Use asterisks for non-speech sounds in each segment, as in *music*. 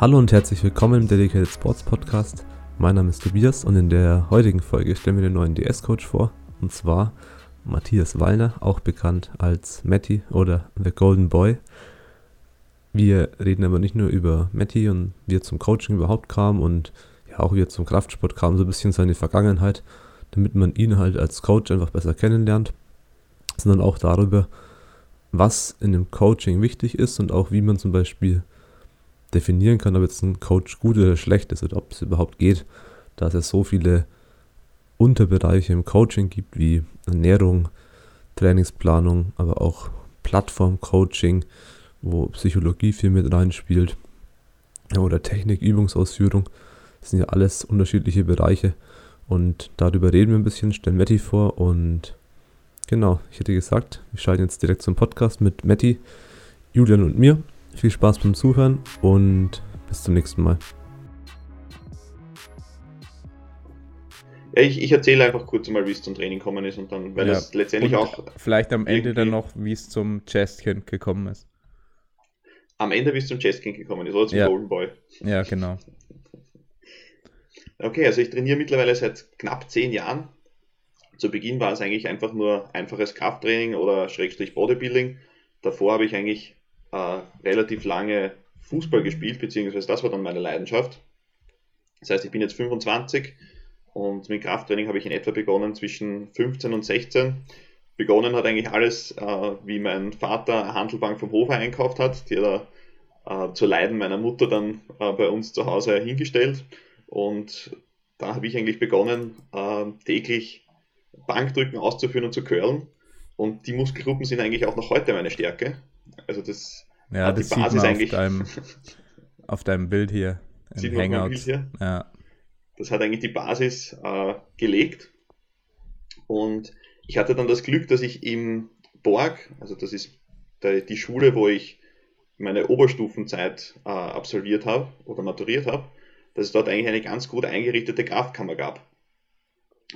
Hallo und herzlich willkommen im Dedicated Sports Podcast. Mein Name ist Tobias und in der heutigen Folge stellen wir den neuen DS-Coach vor. Und zwar Matthias Wallner, auch bekannt als Matty oder The Golden Boy. Wir reden aber nicht nur über Matty und wie er zum Coaching überhaupt kam und ja auch wie er zum Kraftsport kam, so ein bisschen seine Vergangenheit, damit man ihn halt als Coach einfach besser kennenlernt, sondern auch darüber, was in dem Coaching wichtig ist und auch wie man zum Beispiel definieren kann, ob jetzt ein Coach gut oder schlecht ist oder ob es überhaupt geht, da es ja so viele Unterbereiche im Coaching gibt, wie Ernährung, Trainingsplanung, aber auch Plattform-Coaching, wo Psychologie viel mit reinspielt, oder Technik, Übungsausführung. Das sind ja alles unterschiedliche Bereiche und darüber reden wir ein bisschen, stellen Matti vor und genau, ich hätte gesagt, wir schalten jetzt direkt zum Podcast mit Matti, Julian und mir viel Spaß beim Zuhören und bis zum nächsten Mal. Ja, ich, ich erzähle einfach kurz mal, wie es zum Training gekommen ist und dann, weil ja, es letztendlich auch. Vielleicht am Ende dann noch, wie es zum Chestkind gekommen ist. Am Ende, wie es zum Chestkind gekommen ist, oder zum ja. Golden Boy. Ja, genau. Okay, also ich trainiere mittlerweile seit knapp zehn Jahren. Zu Beginn war es eigentlich einfach nur einfaches Krafttraining oder Schrägstrich Bodybuilding. Davor habe ich eigentlich äh, relativ lange Fußball gespielt, beziehungsweise das war dann meine Leidenschaft. Das heißt, ich bin jetzt 25 und mit Krafttraining habe ich in etwa begonnen zwischen 15 und 16. Begonnen hat eigentlich alles, äh, wie mein Vater eine Handelbank vom Hofer einkauft hat, die er äh, zu Leiden meiner Mutter dann äh, bei uns zu Hause hingestellt. Und da habe ich eigentlich begonnen, äh, täglich Bankdrücken auszuführen und zu curlen. Und die Muskelgruppen sind eigentlich auch noch heute meine Stärke. Also das ja, hat das die Basis sieht man eigentlich. Auf deinem, auf deinem Bild hier. *laughs* Im Hangout. Bild hier? Ja. Das hat eigentlich die Basis äh, gelegt. Und ich hatte dann das Glück, dass ich im Borg, also das ist der, die Schule, wo ich meine Oberstufenzeit äh, absolviert habe oder maturiert habe, dass es dort eigentlich eine ganz gut eingerichtete Kraftkammer gab.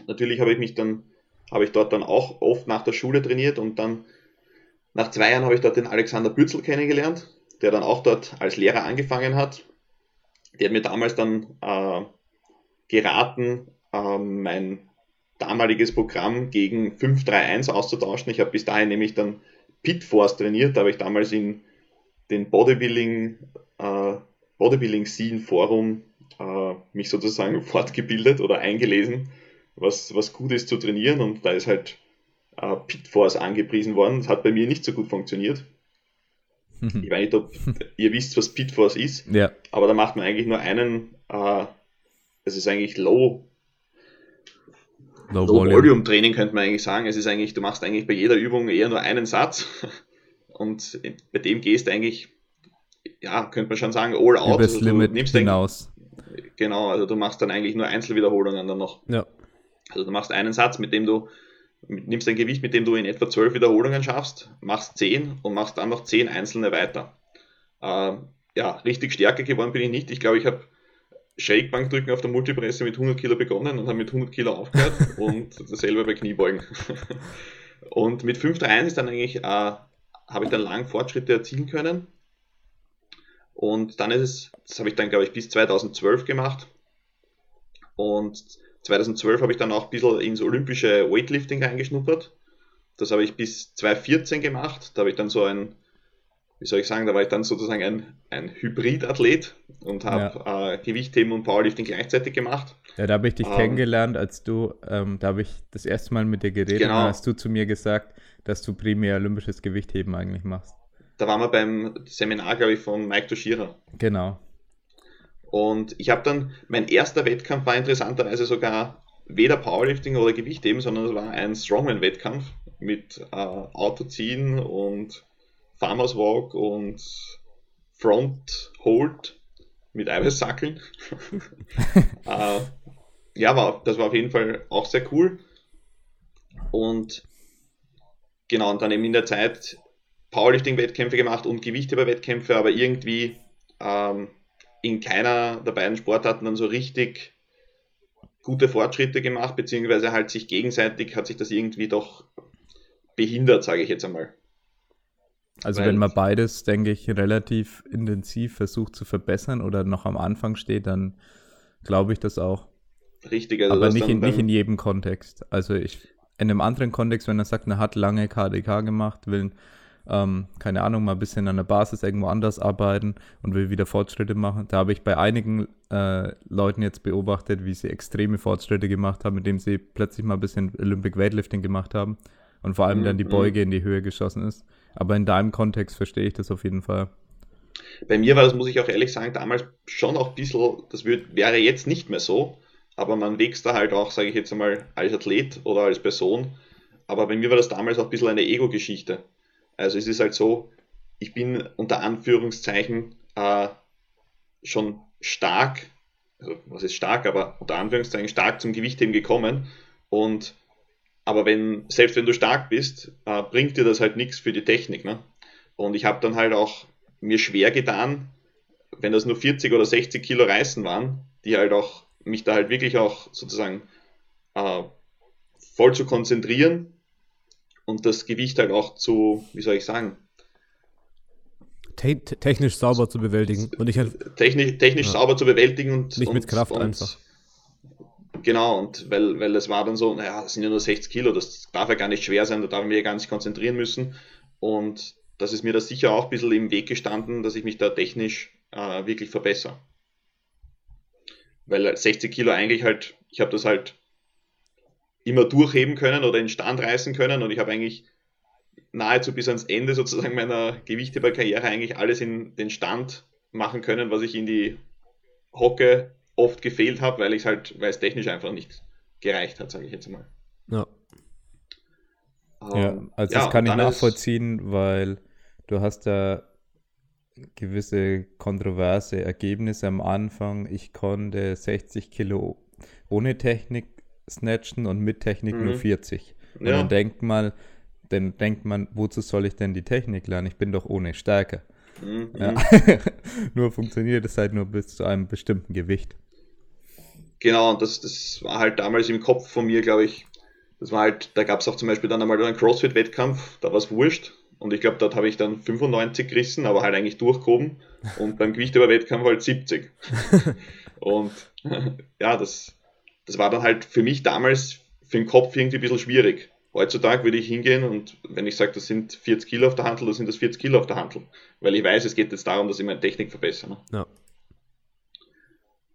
Natürlich habe ich mich dann, habe ich dort dann auch oft nach der Schule trainiert und dann nach zwei Jahren habe ich dort den Alexander Bützel kennengelernt, der dann auch dort als Lehrer angefangen hat. Der hat mir damals dann äh, geraten, äh, mein damaliges Programm gegen 531 auszutauschen. Ich habe bis dahin nämlich dann Pitforce trainiert, da habe ich damals in den Bodybuilding, äh, Bodybuilding Scene Forum äh, mich sozusagen *laughs* fortgebildet oder eingelesen, was, was gut ist zu trainieren und da ist halt äh, Pitforce angepriesen worden. Das hat bei mir nicht so gut funktioniert. ich weiß nicht, ob *laughs* ihr wisst, was Pitforce ist, ja. aber da macht man eigentlich nur einen, äh, das ist eigentlich Low, Low, Low Volume. Volume Training könnte man eigentlich sagen. Es ist eigentlich, du machst eigentlich bei jeder Übung eher nur einen Satz *laughs* und bei dem gehst du eigentlich, ja, könnte man schon sagen, all out. Übers also Limit nimmst hinaus. Genau, also du machst dann eigentlich nur Einzelwiederholungen dann noch. Ja. Also du machst einen Satz, mit dem du nimmst ein Gewicht, mit dem du in etwa 12 Wiederholungen schaffst, machst 10 und machst dann noch 10 einzelne weiter. Äh, ja, richtig stärker geworden bin ich nicht. Ich glaube, ich habe Shake-Bankdrücken auf der Multipresse mit 100 Kilo begonnen und habe mit 100 Kilo aufgehört *laughs* und dasselbe bei Kniebeugen. *laughs* und mit 5-3-1 ist dann eigentlich, äh, habe ich dann lang Fortschritte erzielen können. Und dann ist es, das habe ich dann, glaube ich, bis 2012 gemacht. Und 2012 habe ich dann auch ein bisschen ins olympische Weightlifting reingeschnuppert. Das habe ich bis 2014 gemacht. Da habe ich dann so ein, wie soll ich sagen, da war ich dann sozusagen ein, ein Hybridathlet und habe ja. äh, Gewichtheben und Powerlifting gleichzeitig gemacht. Ja, da habe ich dich ähm, kennengelernt, als du, ähm, da habe ich das erste Mal mit dir geredet genau. und hast du zu mir gesagt, dass du primär olympisches Gewichtheben eigentlich machst. Da waren wir beim Seminar, glaube ich, von Mike Toshira. Genau. Und ich habe dann, mein erster Wettkampf war interessanterweise sogar weder Powerlifting oder Gewichtheben, sondern es war ein Strongman-Wettkampf mit äh, Autoziehen und Farmers Walk und Front Hold mit Eiweißsackeln. *laughs* *laughs* äh, ja, war, das war auf jeden Fall auch sehr cool. Und genau, und dann eben in der Zeit Powerlifting-Wettkämpfe gemacht und Gewichtheber-Wettkämpfe, aber irgendwie ähm, in keiner der beiden Sportarten dann so richtig gute Fortschritte gemacht, beziehungsweise halt sich gegenseitig hat sich das irgendwie doch behindert, sage ich jetzt einmal. Also Weil, wenn man beides, denke ich, relativ intensiv versucht zu verbessern oder noch am Anfang steht, dann glaube ich das auch. Richtig, also aber nicht in, nicht in jedem Kontext. Also ich in einem anderen Kontext, wenn er sagt, er hat lange KDK gemacht, will ähm, keine Ahnung, mal ein bisschen an der Basis irgendwo anders arbeiten und will wieder Fortschritte machen. Da habe ich bei einigen äh, Leuten jetzt beobachtet, wie sie extreme Fortschritte gemacht haben, indem sie plötzlich mal ein bisschen Olympic Weightlifting gemacht haben und vor allem mhm. dann die mhm. Beuge in die Höhe geschossen ist. Aber in deinem Kontext verstehe ich das auf jeden Fall. Bei mir war das, muss ich auch ehrlich sagen, damals schon auch ein bisschen, das wird, wäre jetzt nicht mehr so, aber man wächst da halt auch, sage ich jetzt einmal, als Athlet oder als Person. Aber bei mir war das damals auch ein bisschen eine Ego-Geschichte. Also es ist halt so, ich bin unter Anführungszeichen äh, schon stark, also was ist stark, aber unter Anführungszeichen stark zum Gewichtheben gekommen. Und aber wenn, selbst wenn du stark bist, äh, bringt dir das halt nichts für die Technik. Ne? Und ich habe dann halt auch mir schwer getan, wenn das nur 40 oder 60 Kilo Reißen waren, die halt auch, mich da halt wirklich auch sozusagen äh, voll zu konzentrieren und das Gewicht halt auch zu, wie soll ich sagen, Te technisch sauber zu bewältigen und nicht halt, technisch, technisch ja. sauber zu bewältigen und nicht und, mit Kraft und, einfach. Genau, und weil, weil es war dann so, naja, das sind ja nur 60 Kilo, das darf ja gar nicht schwer sein, da darf ich mich ja gar nicht konzentrieren müssen. Und das ist mir da sicher auch ein bisschen im Weg gestanden, dass ich mich da technisch äh, wirklich verbessere. Weil 60 Kilo eigentlich halt, ich habe das halt immer durchheben können oder in Stand reißen können und ich habe eigentlich nahezu bis ans Ende sozusagen meiner Gewichtheberkarriere eigentlich alles in den Stand machen können, was ich in die Hocke oft gefehlt habe, weil ich halt, weil es technisch einfach nicht gereicht hat, sage ich jetzt mal. Ja. Ähm, ja, also das kann ich nachvollziehen, weil du hast da gewisse kontroverse Ergebnisse am Anfang. Ich konnte 60 Kilo ohne Technik snatchen und mit Technik mhm. nur 40. Und ja. dann denkt man, dann denkt man, wozu soll ich denn die Technik lernen? Ich bin doch ohne Stärke. Mhm. Ja. *laughs* nur funktioniert es halt nur bis zu einem bestimmten Gewicht. Genau, und das, das war halt damals im Kopf von mir, glaube ich, das war halt, da gab es auch zum Beispiel dann einmal einen CrossFit-Wettkampf, da war es wurscht. Und ich glaube, dort habe ich dann 95 gerissen, aber halt eigentlich durchgehoben. Und beim Gewichtheber-Wettkampf halt 70. *laughs* und *laughs* ja, das, das war dann halt für mich damals für den Kopf irgendwie ein bisschen schwierig. Heutzutage würde ich hingehen und wenn ich sage, das sind 40 Kilo auf der Handel, dann sind das 40 Kilo auf der Handel. Weil ich weiß, es geht jetzt darum, dass ich meine Technik verbessere. Ne? Ja.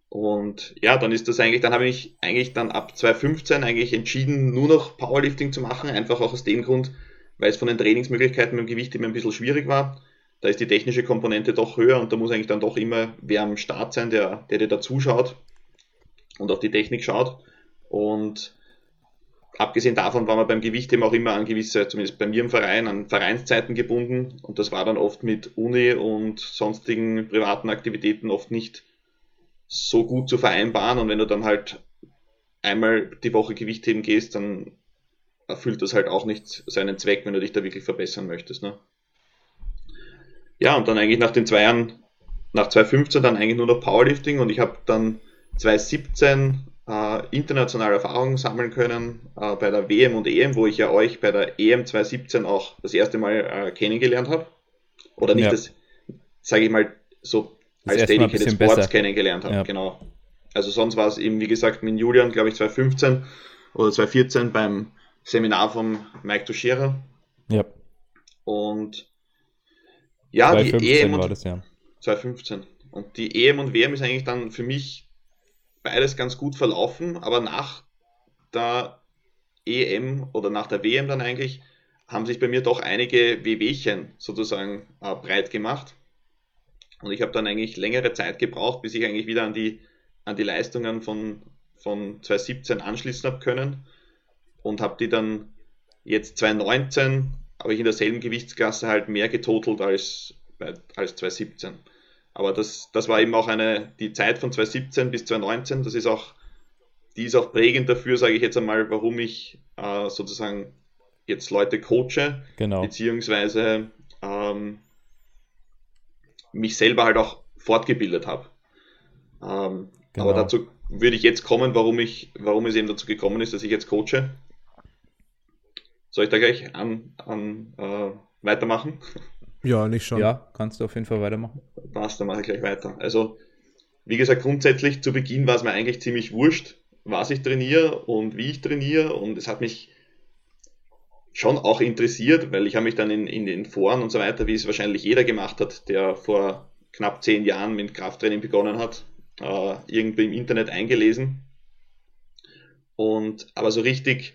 Und ja, dann ist das eigentlich, dann habe ich eigentlich dann ab 2015 eigentlich entschieden, nur noch Powerlifting zu machen, einfach auch aus dem Grund, weil es von den Trainingsmöglichkeiten mit dem Gewicht immer ein bisschen schwierig war. Da ist die technische Komponente doch höher und da muss eigentlich dann doch immer wer am Start sein, der, der dir da zuschaut und auf die Technik schaut. Und abgesehen davon war man beim Gewicht eben auch immer an gewisse, zumindest bei mir im Verein, an Vereinszeiten gebunden und das war dann oft mit Uni und sonstigen privaten Aktivitäten oft nicht so gut zu vereinbaren und wenn du dann halt einmal die Woche Gewicht heben gehst, dann erfüllt das halt auch nicht seinen Zweck, wenn du dich da wirklich verbessern möchtest. Ne? Ja, und dann eigentlich nach den zwei Jahren, nach 2015 dann eigentlich nur noch Powerlifting und ich habe dann 2017 äh, internationale Erfahrungen sammeln können äh, bei der WM und EM, wo ich ja euch bei der EM 2017 auch das erste Mal äh, kennengelernt habe. Oder nicht ja. das, sage ich mal, so als Dedicated Sports besser. kennengelernt habe. Ja. Genau. Also sonst war es eben, wie gesagt, mit Julian, glaube ich, 2015 oder 2014 beim Seminar von Mike Toshira. Ja. Und ja, die EM und, das, ja. 2015. Und die EM und WM ist eigentlich dann für mich beides ganz gut verlaufen, aber nach der EM oder nach der WM dann eigentlich haben sich bei mir doch einige Wehwehchen sozusagen äh, breit gemacht. Und ich habe dann eigentlich längere Zeit gebraucht, bis ich eigentlich wieder an die, an die Leistungen von, von 2017 anschließen habe können. Und habe die dann jetzt 2019, habe ich in derselben Gewichtsklasse halt mehr getotelt als, als 2017. Aber das, das war eben auch eine, die Zeit von 2017 bis 2019, das ist auch, die ist auch prägend dafür, sage ich jetzt einmal, warum ich äh, sozusagen jetzt Leute coache, genau. beziehungsweise ähm, mich selber halt auch fortgebildet habe. Ähm, genau. Aber dazu, würde ich jetzt kommen, warum ich, warum es eben dazu gekommen ist, dass ich jetzt coache. Soll ich da gleich an, an äh, weitermachen? *laughs* Ja, nicht schon. Ja, kannst du auf jeden Fall weitermachen. Passt, dann mache ich gleich weiter. Also, wie gesagt, grundsätzlich zu Beginn war es mir eigentlich ziemlich wurscht, was ich trainiere und wie ich trainiere. Und es hat mich schon auch interessiert, weil ich habe mich dann in, in den Foren und so weiter, wie es wahrscheinlich jeder gemacht hat, der vor knapp zehn Jahren mit Krafttraining begonnen hat, äh, irgendwie im Internet eingelesen. Und aber so richtig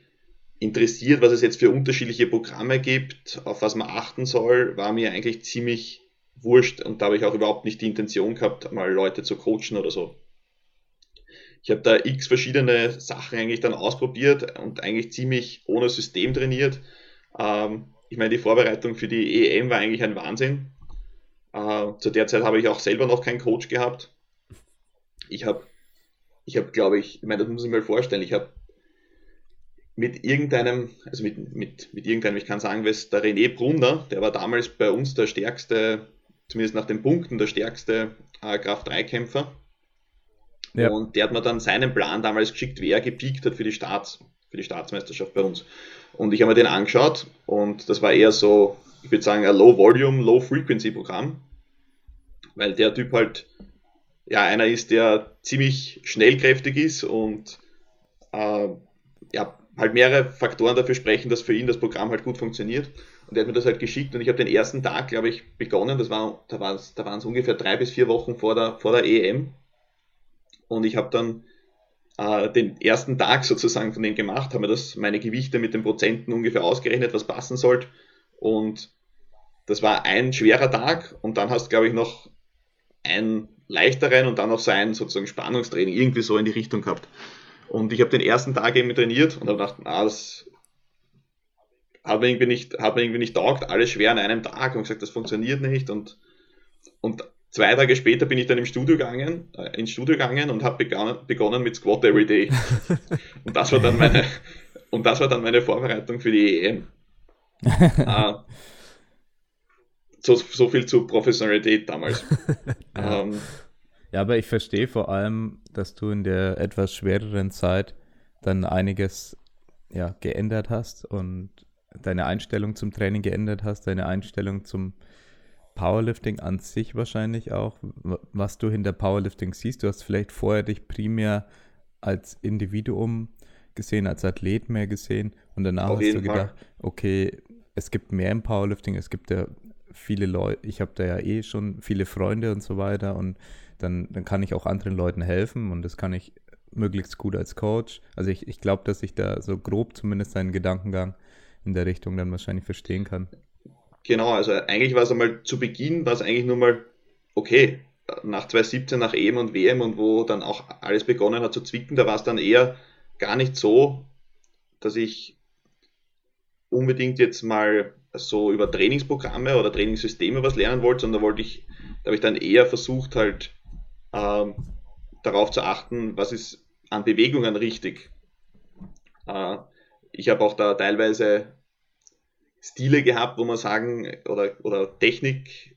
interessiert, was es jetzt für unterschiedliche Programme gibt, auf was man achten soll, war mir eigentlich ziemlich wurscht und da habe ich auch überhaupt nicht die Intention gehabt, mal Leute zu coachen oder so. Ich habe da x verschiedene Sachen eigentlich dann ausprobiert und eigentlich ziemlich ohne System trainiert. Ähm, ich meine, die Vorbereitung für die EM war eigentlich ein Wahnsinn. Äh, zu der Zeit habe ich auch selber noch keinen Coach gehabt. Ich habe, ich habe, glaube ich, ich meine, das muss ich mir vorstellen, ich habe mit irgendeinem, also mit, mit, mit irgendeinem, ich kann sagen, was der René Brunner, der war damals bei uns der stärkste, zumindest nach den Punkten, der stärkste äh, Kraft-3-Kämpfer. Ja. Und der hat mir dann seinen Plan damals geschickt, wie er gepiekt hat für die Staats, für die Staatsmeisterschaft bei uns. Und ich habe mir den angeschaut und das war eher so, ich würde sagen, ein Low-Volume, Low-Frequency-Programm, weil der Typ halt ja einer ist, der ziemlich schnellkräftig ist und äh, ja, halt mehrere Faktoren dafür sprechen, dass für ihn das Programm halt gut funktioniert. Und er hat mir das halt geschickt und ich habe den ersten Tag, glaube ich, begonnen. Das war, da waren es da waren's ungefähr drei bis vier Wochen vor der, vor der EM. Und ich habe dann äh, den ersten Tag sozusagen von dem gemacht, habe mir das, meine Gewichte mit den Prozenten ungefähr ausgerechnet, was passen sollte. Und das war ein schwerer Tag und dann hast du, glaube ich, noch einen leichteren und dann noch so ein sozusagen Spannungstraining irgendwie so in die Richtung gehabt. Und ich habe den ersten Tag eben trainiert und habe gedacht, ah, das hat mir irgendwie nicht, hat mir irgendwie nicht taugt, alles schwer an einem Tag und gesagt, das funktioniert nicht und, und zwei Tage später bin ich dann im Studio gegangen, äh, ins Studio gegangen und habe begonnen, begonnen mit Squat Every Day. *laughs* und das war dann meine, und das war dann meine Vorbereitung für die EM. ah, *laughs* so, so viel zur Professionalität damals. *laughs* Ähm, ja, aber ich verstehe vor allem, dass du in der etwas schwereren Zeit dann einiges ja, geändert hast und deine Einstellung zum Training geändert hast, deine Einstellung zum Powerlifting an sich wahrscheinlich auch, was du hinter Powerlifting siehst. Du hast vielleicht vorher dich primär als Individuum gesehen, als Athlet mehr gesehen und danach Auf hast du gedacht, Fall. okay, es gibt mehr im Powerlifting, es gibt ja viele Leute, ich habe da ja eh schon viele Freunde und so weiter und dann, dann kann ich auch anderen Leuten helfen und das kann ich möglichst gut als Coach. Also ich, ich glaube, dass ich da so grob zumindest seinen Gedankengang in der Richtung dann wahrscheinlich verstehen kann. Genau, also eigentlich war es einmal zu Beginn, war es eigentlich nur mal, okay, nach 2017, nach EM und WM und wo dann auch alles begonnen hat zu zwicken, da war es dann eher gar nicht so, dass ich unbedingt jetzt mal so über Trainingsprogramme oder Trainingssysteme was lernen wollte, sondern wollte ich, da habe ich dann eher versucht halt ähm, darauf zu achten, was ist an Bewegungen richtig. Äh, ich habe auch da teilweise Stile gehabt, wo man sagen, oder, oder Technik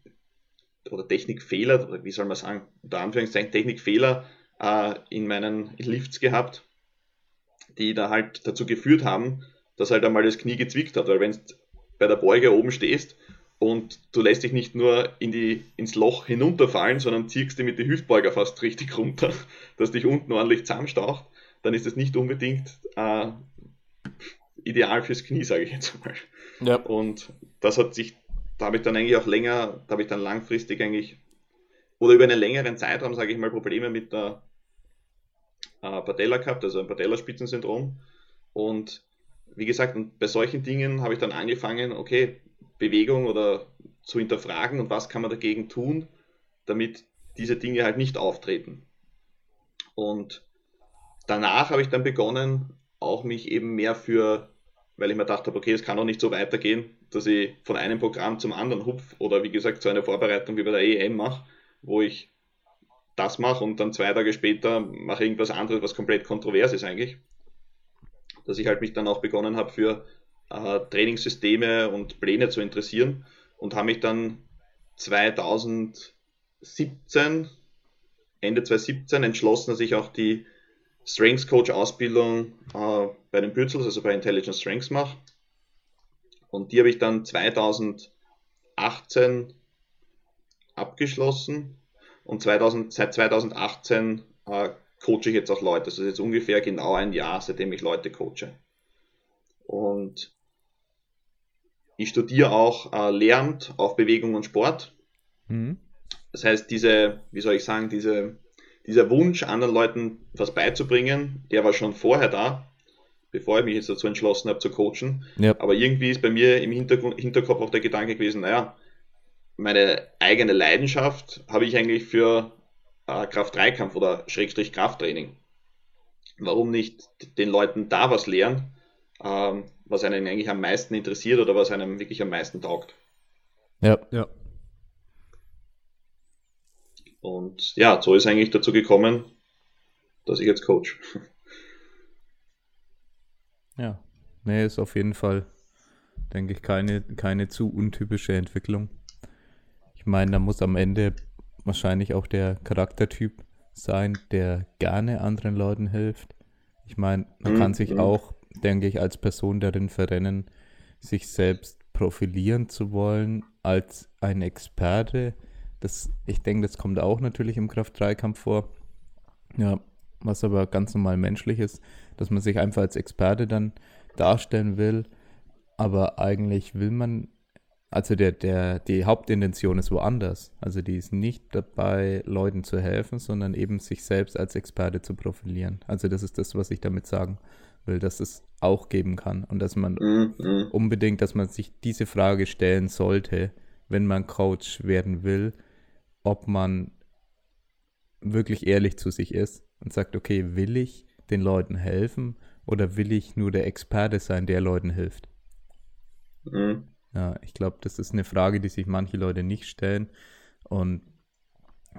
oder Technikfehler, oder wie soll man sagen, unter Anführungszeichen Technikfehler äh, in meinen Lifts gehabt, die da halt dazu geführt haben, dass halt einmal das Knie gezwickt hat, weil wenn du bei der Beuge oben stehst und du lässt dich nicht nur in die, ins Loch hinunterfallen, sondern ziehst dich mit den Hüftbeuger fast richtig runter, *laughs* dass dich unten ordentlich zusammenstaucht, dann ist das nicht unbedingt äh, ideal fürs Knie, sage ich jetzt mal. Ja. Und das hat sich, da habe ich dann eigentlich auch länger, da habe ich dann langfristig eigentlich, oder über einen längeren Zeitraum, sage ich mal, Probleme mit der äh, Patella gehabt, also ein Patellaspitzensyndrom. Und wie gesagt, und bei solchen Dingen habe ich dann angefangen, okay, Bewegung oder zu hinterfragen und was kann man dagegen tun, damit diese Dinge halt nicht auftreten. Und danach habe ich dann begonnen, auch mich eben mehr für, weil ich mir gedacht habe, okay, es kann doch nicht so weitergehen, dass ich von einem Programm zum anderen hupf oder wie gesagt zu einer Vorbereitung wie bei der EM mache, wo ich das mache und dann zwei Tage später mache irgendwas anderes, was komplett kontrovers ist eigentlich. Dass ich halt mich dann auch begonnen habe für äh, Trainingssysteme und Pläne zu interessieren und habe mich dann 2017, Ende 2017 entschlossen, dass ich auch die Strengths Coach Ausbildung äh, bei den Bürzels, also bei Intelligent Strengths mache. Und die habe ich dann 2018 abgeschlossen und 2000, seit 2018 äh, coache ich jetzt auch Leute. Das ist jetzt ungefähr genau ein Jahr, seitdem ich Leute coache. Und ich studiere auch äh, Lehramt auf Bewegung und Sport. Mhm. Das heißt, diese, wie soll ich sagen, diese, dieser Wunsch, anderen Leuten was beizubringen, der war schon vorher da, bevor ich mich jetzt dazu entschlossen habe zu coachen. Ja. Aber irgendwie ist bei mir im Hinterkopf auch der Gedanke gewesen, naja, meine eigene Leidenschaft habe ich eigentlich für äh, Kraft-3-Kampf oder Schrägstrich Krafttraining. Warum nicht den Leuten da was lehren, ähm, was einen eigentlich am meisten interessiert oder was einem wirklich am meisten taugt? Ja, ja. Und ja, so ist eigentlich dazu gekommen, dass ich jetzt coach. Ja, nee, ist auf jeden Fall, denke ich, keine, keine zu untypische Entwicklung. Ich meine, da muss am Ende wahrscheinlich auch der Charaktertyp sein, der gerne anderen Leuten hilft. Ich meine, man mhm. kann sich mhm. auch, denke ich, als Person darin verrennen, sich selbst profilieren zu wollen als ein Experte. Das, ich denke, das kommt auch natürlich im Kraft-3-Kampf vor. Ja, was aber ganz normal menschlich ist, dass man sich einfach als Experte dann darstellen will. Aber eigentlich will man also der, der, die Hauptintention ist woanders. Also die ist nicht dabei, Leuten zu helfen, sondern eben sich selbst als Experte zu profilieren. Also das ist das, was ich damit sagen will, dass es auch geben kann und dass man mhm. unbedingt, dass man sich diese Frage stellen sollte, wenn man Coach werden will, ob man wirklich ehrlich zu sich ist und sagt, okay, will ich den Leuten helfen oder will ich nur der Experte sein, der Leuten hilft? Mhm. Ja, ich glaube, das ist eine Frage, die sich manche Leute nicht stellen. Und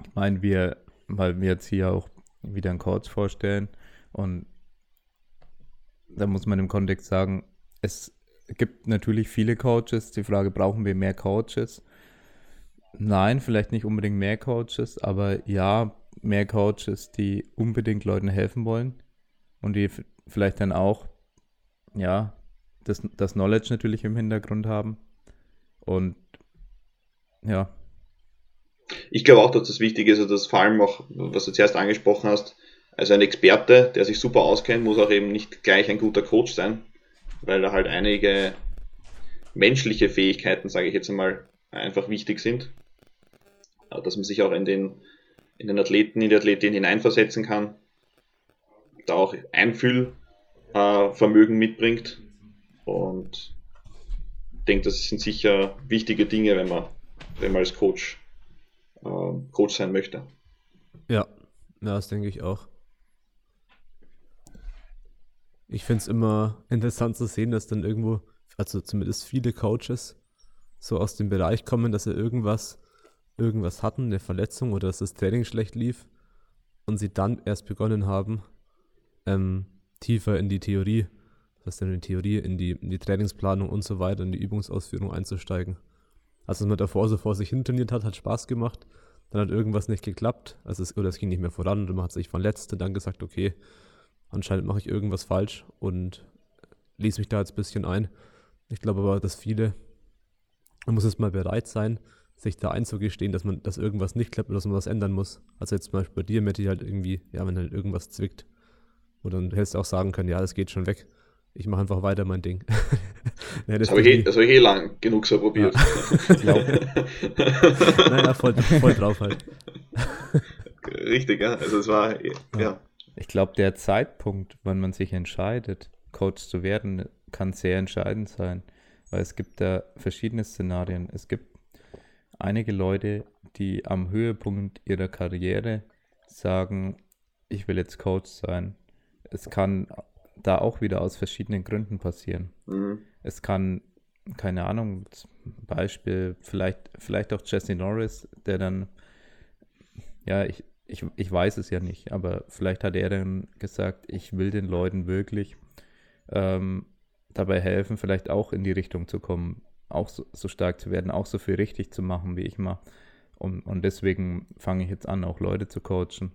ich meine, wir, weil wir jetzt hier auch wieder einen Coach vorstellen und da muss man im Kontext sagen, es gibt natürlich viele Coaches. Die Frage, brauchen wir mehr Coaches? Nein, vielleicht nicht unbedingt mehr Coaches, aber ja, mehr Coaches, die unbedingt Leuten helfen wollen und die vielleicht dann auch, ja, das, das Knowledge natürlich im Hintergrund haben. Und ja. Ich glaube auch, dass das wichtig ist, also dass vor allem auch, was du zuerst angesprochen hast, also ein Experte, der sich super auskennt, muss auch eben nicht gleich ein guter Coach sein, weil da halt einige menschliche Fähigkeiten, sage ich jetzt einmal, einfach wichtig sind. Dass man sich auch in den, in den Athleten, in die Athletin hineinversetzen kann, da auch Einfühlvermögen mitbringt und ich denke, das sind sicher wichtige Dinge, wenn man, wenn man als Coach äh, Coach sein möchte. Ja, das denke ich auch. Ich finde es immer interessant zu sehen, dass dann irgendwo, also zumindest viele Coaches, so aus dem Bereich kommen, dass sie irgendwas, irgendwas hatten, eine Verletzung oder dass das Training schlecht lief und sie dann erst begonnen haben, ähm, tiefer in die Theorie was denn in Theorie, in die, in die Trainingsplanung und so weiter, in die Übungsausführung einzusteigen. Also, was man davor so vor sich hin trainiert hat, hat Spaß gemacht. Dann hat irgendwas nicht geklappt, also es, oder es ging nicht mehr voran und man hat sich verletzt und dann gesagt, okay, anscheinend mache ich irgendwas falsch und ließ mich da jetzt ein bisschen ein. Ich glaube aber, dass viele, man muss jetzt mal bereit sein, sich da einzugestehen, dass man, dass irgendwas nicht klappt oder dass man was ändern muss. Also jetzt zum Beispiel bei dir, Matti, halt irgendwie, ja, wenn halt irgendwas zwickt. Und dann hättest du auch sagen können, ja, das geht schon weg ich mache einfach weiter mein Ding. *laughs* nee, das, das habe ich, eh, hab ich eh lang genug so probiert. Ja. *laughs* *laughs* naja, voll, voll drauf halt. Richtig, ja. Also es war, ja. ja. Ich glaube, der Zeitpunkt, wann man sich entscheidet, Coach zu werden, kann sehr entscheidend sein. Weil es gibt da verschiedene Szenarien. Es gibt einige Leute, die am Höhepunkt ihrer Karriere sagen, ich will jetzt Coach sein. Es kann da auch wieder aus verschiedenen Gründen passieren. Mhm. Es kann, keine Ahnung, Beispiel, vielleicht, vielleicht auch Jesse Norris, der dann, ja, ich, ich, ich weiß es ja nicht, aber vielleicht hat er dann gesagt, ich will den Leuten wirklich ähm, dabei helfen, vielleicht auch in die Richtung zu kommen, auch so, so, stark zu werden, auch so viel richtig zu machen, wie ich mache. Und, und deswegen fange ich jetzt an, auch Leute zu coachen.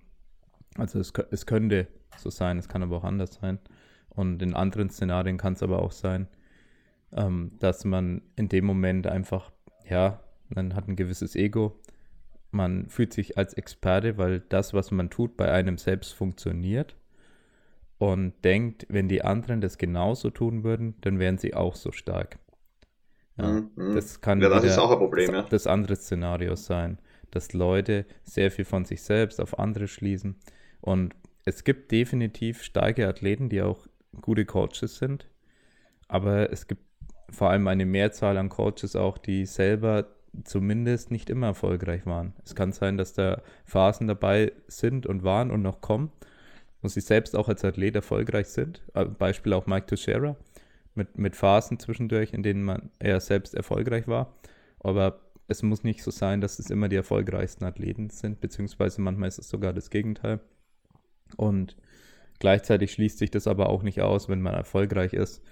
Also es, es könnte so sein, es kann aber auch anders sein. Und in anderen Szenarien kann es aber auch sein, ähm, dass man in dem Moment einfach, ja, man hat ein gewisses Ego, man fühlt sich als Experte, weil das, was man tut, bei einem selbst funktioniert und denkt, wenn die anderen das genauso tun würden, dann wären sie auch so stark. Ja, mhm. mhm. Das kann ja, das ist auch ein Problem, ja. das andere Szenario sein, dass Leute sehr viel von sich selbst auf andere schließen. Und es gibt definitiv starke Athleten, die auch gute Coaches sind, aber es gibt vor allem eine Mehrzahl an Coaches auch, die selber zumindest nicht immer erfolgreich waren. Es kann sein, dass da Phasen dabei sind und waren und noch kommen, wo sie selbst auch als Athlet erfolgreich sind. Äh, Beispiel auch Mike Teixeira mit, mit Phasen zwischendurch, in denen man er selbst erfolgreich war. Aber es muss nicht so sein, dass es immer die erfolgreichsten Athleten sind, beziehungsweise manchmal ist es sogar das Gegenteil. Und gleichzeitig schließt sich das aber auch nicht aus, wenn man erfolgreich ist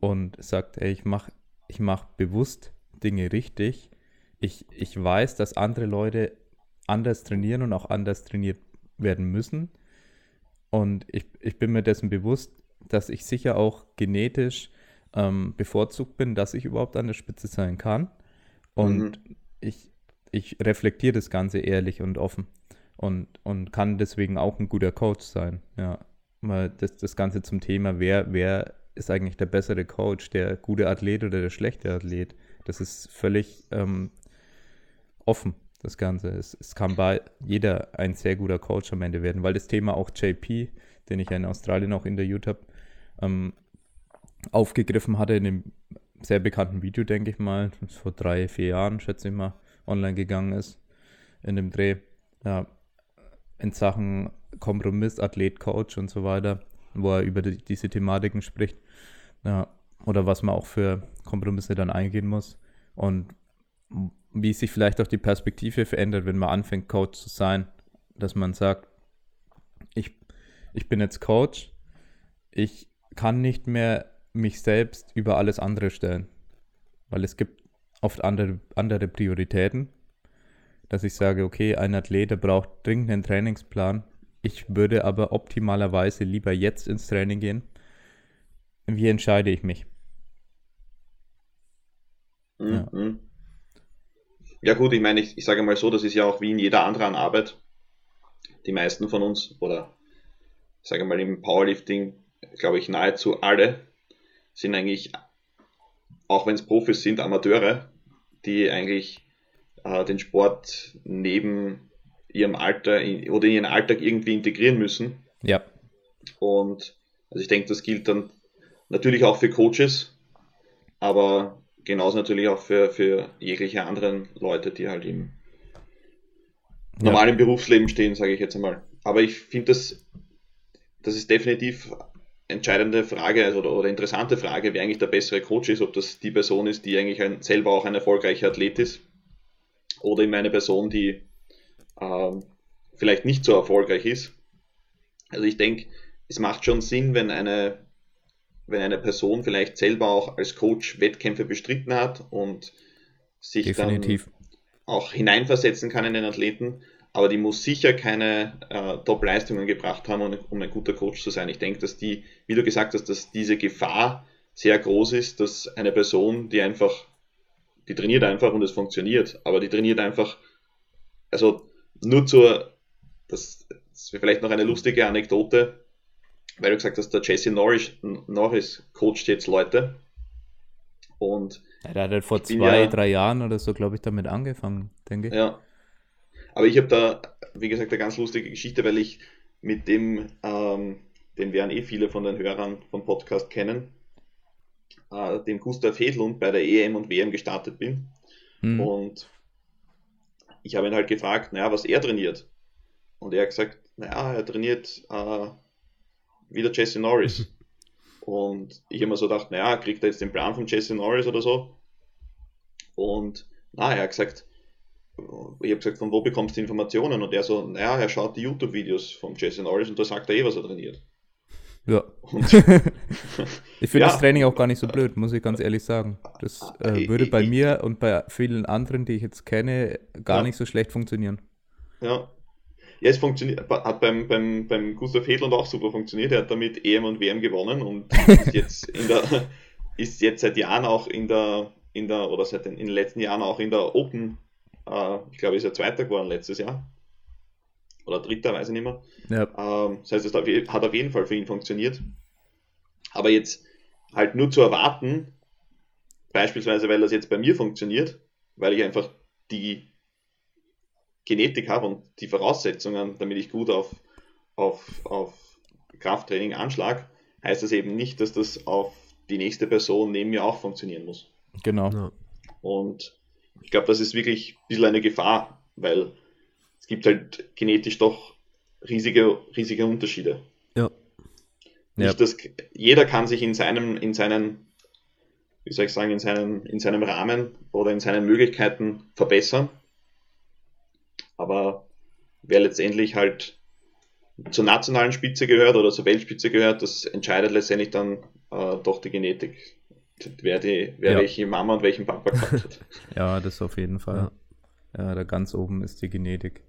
und sagt, ey, ich mache ich mach bewusst Dinge richtig. Ich, ich weiß, dass andere Leute anders trainieren und auch anders trainiert werden müssen. Und ich, ich bin mir dessen bewusst, dass ich sicher auch genetisch ähm, bevorzugt bin, dass ich überhaupt an der Spitze sein kann. Und mhm. ich, ich reflektiere das Ganze ehrlich und offen und, und kann deswegen auch ein guter Coach sein. Ja, weil das, das Ganze zum Thema, wer, wer ist eigentlich der bessere Coach, der gute Athlet oder der schlechte Athlet? Das ist völlig ähm, offen, das Ganze. Es, es kann bei jeder ein sehr guter Coach am Ende werden, weil das Thema auch JP, den ich ja in Australien auch interviewt habe, ähm, aufgegriffen hatte in dem sehr bekannten Video, denke ich mal, das vor drei, vier Jahren, schätze ich mal, online gegangen ist, in dem Dreh, ja, in Sachen Kompromiss, Athlet, Coach und so weiter, wo er über die, diese Thematiken spricht, ja, oder was man auch für Kompromisse dann eingehen muss und wie sich vielleicht auch die Perspektive verändert, wenn man anfängt, Coach zu sein, dass man sagt, ich, ich bin jetzt Coach, ich kann nicht mehr mich selbst über alles andere stellen. Weil es gibt oft andere, andere Prioritäten. Dass ich sage, okay, ein Athlet der braucht dringend einen Trainingsplan. Ich würde aber optimalerweise lieber jetzt ins Training gehen. Wie entscheide ich mich? Mhm. Ja. Ja. gut, ich meine, ich, ich sage mal so, das ist ja auch wie in jeder anderen Arbeit. Die meisten von uns, oder ich sage mal im Powerlifting, glaube ich, nahezu alle sind eigentlich, auch wenn es Profis sind, Amateure, die eigentlich äh, den Sport neben ihrem Alter in, oder in ihren Alltag irgendwie integrieren müssen. Ja. Und also ich denke, das gilt dann natürlich auch für Coaches, aber genauso natürlich auch für, für jegliche anderen Leute, die halt im normalen ja. Berufsleben stehen, sage ich jetzt einmal. Aber ich finde, das, das ist definitiv entscheidende Frage also, oder interessante Frage, wer eigentlich der bessere Coach ist, ob das die Person ist, die eigentlich ein, selber auch ein erfolgreicher Athlet ist oder immer eine Person, die ähm, vielleicht nicht so erfolgreich ist. Also ich denke, es macht schon Sinn, wenn eine, wenn eine Person vielleicht selber auch als Coach Wettkämpfe bestritten hat und sich Definitiv. dann auch hineinversetzen kann in den Athleten, aber die muss sicher keine äh, Top-Leistungen gebracht haben, um, um, ein guter Coach zu sein. Ich denke, dass die, wie du gesagt hast, dass diese Gefahr sehr groß ist, dass eine Person, die einfach, die trainiert einfach und es funktioniert, aber die trainiert einfach, also nur zur, das, das wäre vielleicht noch eine lustige Anekdote, weil du gesagt hast, der Jesse Norris, Norris coacht jetzt Leute und ja, der hat halt vor zwei, ja, drei Jahren oder so, glaube ich, damit angefangen, denke ich. Ja, aber ich habe da, wie gesagt, eine ganz lustige Geschichte, weil ich mit dem, ähm, den werden eh viele von den Hörern vom Podcast kennen, äh, dem Gustav Hedlund bei der EM und WM gestartet bin. Mhm. Und ich habe ihn halt gefragt, naja, was er trainiert. Und er hat gesagt, naja, er trainiert äh, wieder Jesse Norris. *laughs* und ich habe mir so gedacht, naja, kriegt er jetzt den Plan von Jesse Norris oder so? Und na, er hat gesagt, ich habe gesagt, von wo bekommst du Informationen? Und er so, naja, er schaut die YouTube-Videos von Jason Norris und da sagt er eh, was er trainiert. Ja. *laughs* ich finde ja. das Training auch gar nicht so blöd, muss ich ganz ehrlich sagen. Das äh, würde bei mir und bei vielen anderen, die ich jetzt kenne, gar ja. nicht so schlecht funktionieren. Ja. Ja, es funktioniert, hat beim, beim, beim Gustav Hedlund auch super funktioniert. Er hat damit EM und WM gewonnen und *laughs* ist jetzt in der, ist jetzt seit Jahren auch in der, in der, oder seit den, in den letzten Jahren auch in der Open, äh, ich glaube, ist er Zweiter geworden letztes Jahr. Oder Dritter, weiß ich nicht mehr. Ja. Ähm, das heißt, es hat auf jeden Fall für ihn funktioniert. Aber jetzt halt nur zu erwarten, beispielsweise, weil das jetzt bei mir funktioniert, weil ich einfach die Genetik habe und die Voraussetzungen, damit ich gut auf, auf, auf Krafttraining anschlag, heißt das eben nicht, dass das auf die nächste Person neben mir auch funktionieren muss. Genau. Ja. Und ich glaube, das ist wirklich ein bisschen eine Gefahr, weil es gibt halt genetisch doch riesige, riesige Unterschiede. Ja. Nicht, ja. dass jeder kann sich in seinem, in seinen, wie soll ich sagen, in seinem, in seinem Rahmen oder in seinen Möglichkeiten verbessern. Aber wer letztendlich halt zur nationalen Spitze gehört oder zur Weltspitze gehört, das entscheidet letztendlich dann äh, doch die Genetik. Wer, die, wer ja. welche Mama und welchen Papa gehabt hat. *laughs* ja, das auf jeden Fall. Ja. ja, da ganz oben ist die Genetik.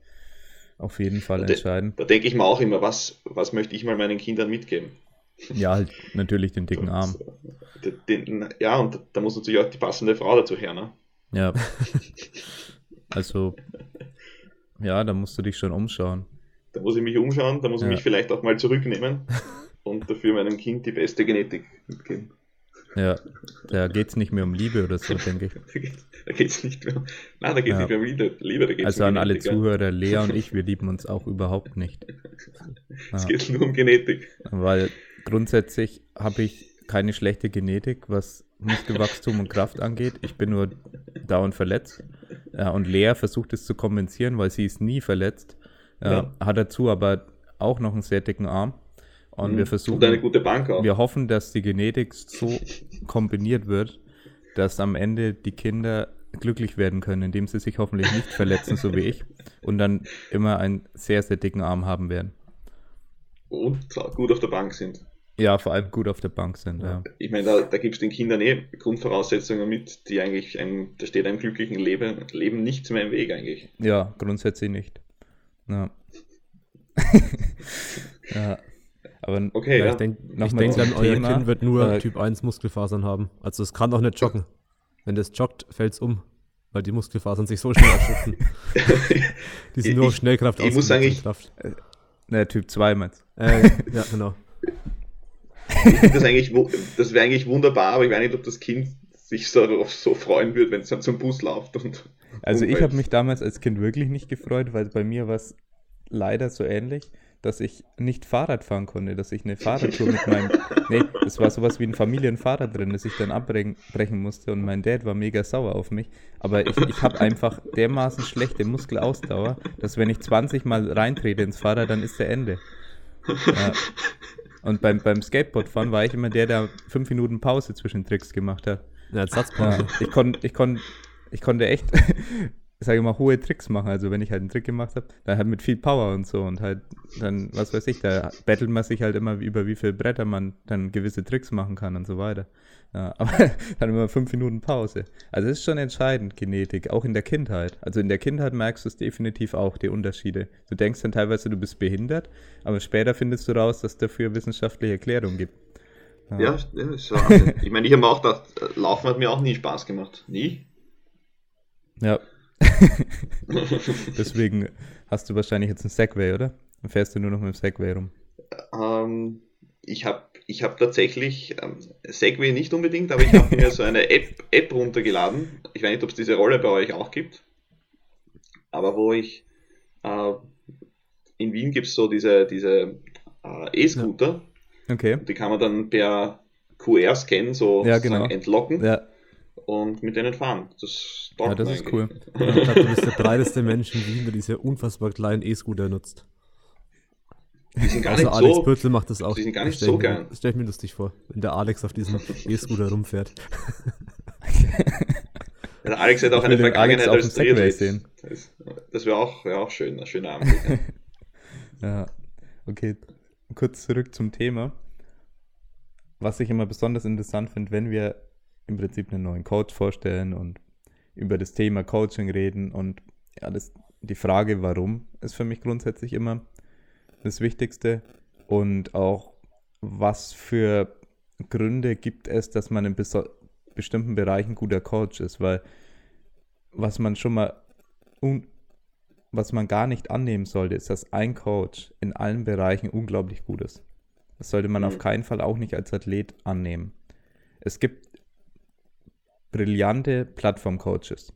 Auf jeden Fall da entscheidend. Da denke ich mir auch immer, was, was möchte ich mal meinen Kindern mitgeben? *laughs* Ja, halt natürlich den dicken Arm. Den, ja, und da muss natürlich auch die passende Frau dazu her, ne? Ja. *laughs* Also, ja, da musst du dich schon umschauen. Da muss ich mich umschauen, da muss ich mich vielleicht auch mal zurücknehmen *laughs* und dafür meinem Kind die beste Genetik mitgeben. Ja, da geht es nicht mehr um Liebe oder so, denke ich. *laughs* da geht es nicht mehr um, nein, da geht es ja. nicht mehr um Liebe, Liebe da geht's Also um an alle Zuhörer, Lea und ich, wir *laughs* lieben uns auch überhaupt nicht. Es ja. geht nur um Genetik. Weil grundsätzlich habe ich keine schlechte Genetik, was Muskelwachstum und Kraft angeht. Ich bin nur dauernd verletzt. Ja, und Lea versucht es zu kompensieren, weil sie ist nie verletzt. Ja. Hat dazu aber auch noch einen sehr dicken Arm. Und mhm. wir versuchen. Und eine gute Bank auch. Wir hoffen, dass die Genetik so kombiniert wird, dass am Ende die Kinder glücklich werden können, indem sie sich hoffentlich nicht verletzen, so wie ich, und dann immer einen sehr, sehr dicken Arm haben werden. Und gut auf der Bank sind. Ja, vor allem gut auf der Bank sind, ja. Ich meine, da, da gibt es den Kindern eh Grundvoraussetzungen mit, die eigentlich, einem, da steht einem glücklichen Leben, Leben nichts mehr im Weg eigentlich. Ja, grundsätzlich nicht. Ja. *laughs* ja. Aber okay, ja, ich denke denk dann, euer Kind wird nur äh, Typ 1 Muskelfasern haben. Also es kann doch nicht joggen. Wenn das joggt, fällt es um, weil die Muskelfasern sich so schnell erschöpfen. *laughs* die sind nur auf Schnellkraft ich, ich muss sagen, ich. Äh, ne, Typ 2 meinst äh, Ja, genau. Das das wäre eigentlich wunderbar, aber ich weiß nicht, ob das Kind sich so, so freuen würde, wenn es dann zum Bus läuft. Und also ich habe mich damals als Kind wirklich nicht gefreut, weil bei mir war es leider so ähnlich, dass ich nicht Fahrrad fahren konnte, dass ich eine Fahrradtour mit meinem, *laughs* nee, es war sowas wie ein Familienfahrrad drin, das ich dann abbrechen musste und mein Dad war mega sauer auf mich, aber ich, ich habe einfach dermaßen schlechte Muskelausdauer, dass wenn ich 20 Mal reintrete ins Fahrrad, dann ist der Ende. Ja. Und beim, beim Skateboardfahren war ich immer der, der fünf Minuten Pause zwischen Tricks gemacht hat. Ja, Satzpause. Ja, ich, kon, ich, kon, ich konnte echt, sage ich mal, hohe Tricks machen. Also wenn ich halt einen Trick gemacht habe, dann halt mit viel Power und so und halt dann, was weiß ich, da battelt man sich halt immer über wie viele Bretter man dann gewisse Tricks machen kann und so weiter. Ja, *laughs* aber dann immer fünf Minuten Pause. Also es ist schon entscheidend, Genetik, auch in der Kindheit. Also in der Kindheit merkst du es definitiv auch, die Unterschiede. Du denkst dann teilweise, du bist behindert, aber später findest du raus, dass es dafür wissenschaftliche Erklärungen gibt. Ja, ja, ja ist so. ich meine, ich habe auch gedacht, Laufen hat mir auch nie Spaß gemacht. Nie. Ja. *laughs* Deswegen hast du wahrscheinlich jetzt einen Segway, oder? Dann fährst du nur noch mit dem Segway rum. Ähm, ich habe ich hab tatsächlich, ähm, Segway nicht unbedingt, aber ich habe mir so eine App, App runtergeladen. Ich weiß nicht, ob es diese Rolle bei euch auch gibt. Aber wo ich, äh, in Wien gibt es so diese, diese äh, E-Scooter. Ja. Okay. Die kann man dann per QR-Scan so ja, genau. entlocken. Ja. Und mit denen fahren. Das, ja, das ist cool. Ich glaube, du bist der breiteste Mensch in Wien, der diese unfassbar kleinen E-Scooter nutzt. Die sind gar also nicht Alex so, Pürzel macht das auch. Die sind gar nicht so geil. Stell ich mir lustig vor, wenn der Alex auf diesem *laughs* E-Scooter rumfährt. der Alex hat auch eine Vergangenheit als Triathlet. Das, das wäre auch, wär auch schön, ein schöner Abend. *laughs* ja, okay. Kurz zurück zum Thema. Was ich immer besonders interessant finde, wenn wir im Prinzip einen neuen Coach vorstellen und über das Thema Coaching reden und ja, das, die Frage, warum, ist für mich grundsätzlich immer das Wichtigste. Und auch, was für Gründe gibt es, dass man in bestimmten Bereichen guter Coach ist, weil was man schon mal was man gar nicht annehmen sollte, ist, dass ein Coach in allen Bereichen unglaublich gut ist. Das sollte man mhm. auf keinen Fall auch nicht als Athlet annehmen. Es gibt brillante Plattform-Coaches.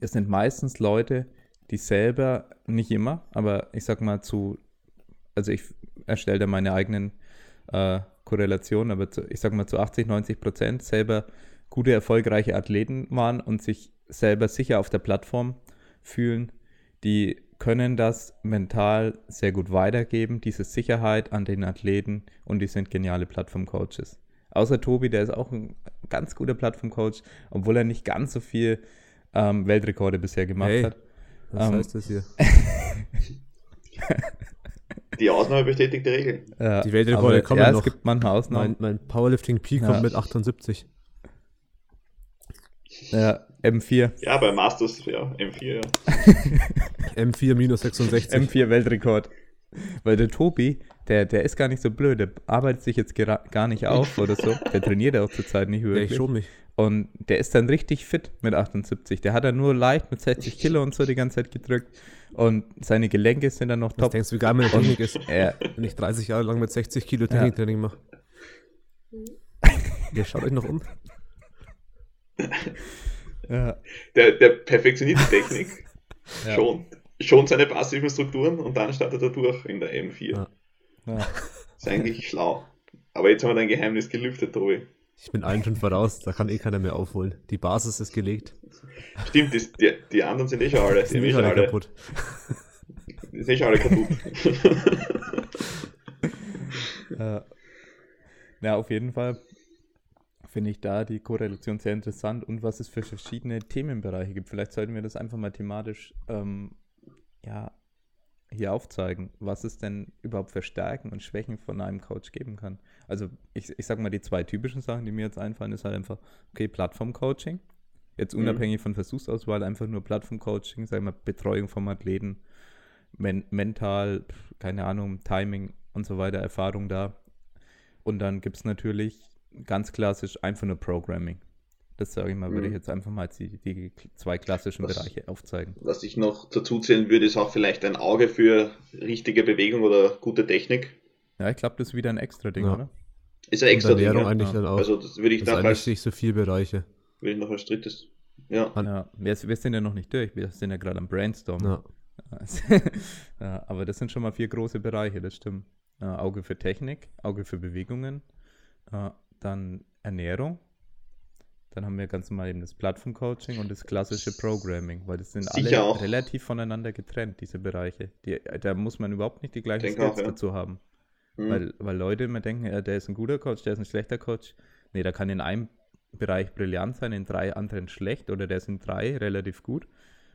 Es sind meistens Leute, die selber, nicht immer, aber ich sag mal zu, also ich erstelle da meine eigenen äh, Korrelation, aber zu, ich sage mal zu 80, 90 Prozent selber gute, erfolgreiche Athleten waren und sich selber sicher auf der Plattform fühlen, die können das mental sehr gut weitergeben, diese Sicherheit an den Athleten und die sind geniale Plattform-Coaches. Außer Tobi, der ist auch ein ganz guter Plattform-Coach, obwohl er nicht ganz so viel ähm, Weltrekorde bisher gemacht hey, hat. Was ähm, heißt das hier? *laughs* Die Ausnahme bestätigt die Regel. Ja, die Weltrekorde kommen ja, noch. es gibt manchmal Ausnahmen. Mein, mein Powerlifting Peak ja. kommt mit 78. Ja, M4. Ja, bei Masters, ja, M4, ja. M4 minus 66. M4 Weltrekord. Weil der Tobi, der, der ist gar nicht so blöd, der arbeitet sich jetzt gar nicht auf *laughs* oder so. Der trainiert auch zurzeit nicht wirklich. Ja, ich schon nicht. Und der ist dann richtig fit mit 78. Der hat dann nur leicht mit 60 Kilo und so die ganze Zeit gedrückt. Und seine Gelenke sind dann noch top. Was denkst du, wie geil meine Technik ist? Ja. Wenn ich 30 Jahre lang mit 60 Kilo Techniktraining ja. mache. *laughs* Ihr schaut euch noch um. Ja. Der, der perfektioniert die Technik. *laughs* ja. Schon. Schon seine passiven Strukturen und dann startet er durch in der M4. Ja. Ja. Ist eigentlich schlau. Aber jetzt haben wir dein Geheimnis gelüftet, Tobi. Ich bin allen schon voraus, da kann eh keiner mehr aufholen. Die Basis ist gelegt. Stimmt, das, die, die anderen sind eh schon alle. Sind eh *laughs* schon alle kaputt. Die sind eh schon alle kaputt. ja. ja, auf jeden Fall finde ich da die Korrelation sehr interessant und was es für verschiedene Themenbereiche gibt. Vielleicht sollten wir das einfach mal thematisch ähm, ja, hier aufzeigen, was es denn überhaupt für Stärken und Schwächen von einem Coach geben kann. Also ich, ich sage mal, die zwei typischen Sachen, die mir jetzt einfallen, ist halt einfach, okay, Plattform-Coaching. Jetzt mhm. unabhängig mhm. von Versuchsauswahl, einfach nur Plattform-Coaching, sagen wir Betreuung vom Athleten, men mental, keine Ahnung, Timing und so weiter, Erfahrung da. Und dann gibt es natürlich ganz klassisch einfach nur Programming. Das sage ich mal, würde ich mhm. jetzt einfach mal die, die zwei klassischen was, Bereiche aufzeigen. Was ich noch dazu zählen würde, ist auch vielleicht ein Auge für richtige Bewegung oder gute Technik. Ja, ich glaube, das ist wieder ein extra Ding, ja. oder? Ist ein extra Ding. Ja. eigentlich ja. dann auch. Also das würde ich das dann als, nicht so viele Bereiche. Würde ich noch als drittes. Ja. ja wir, wir, sind ja noch nicht durch, wir sind ja gerade am Brainstorm. Ja. *laughs* ja. aber das sind schon mal vier große Bereiche, das stimmt. Auge für Technik, Auge für Bewegungen, dann Ernährung. Dann haben wir ganz normal eben das Plattform-Coaching und das klassische Programming, weil das sind Sicher alle auch. relativ voneinander getrennt, diese Bereiche. Die, da muss man überhaupt nicht die gleichen Denk Skills auch, ja. dazu haben. Mhm. Weil, weil Leute immer denken, ja, der ist ein guter Coach, der ist ein schlechter Coach. Nee, da kann in einem Bereich brillant sein, in drei anderen schlecht oder der ist in drei relativ gut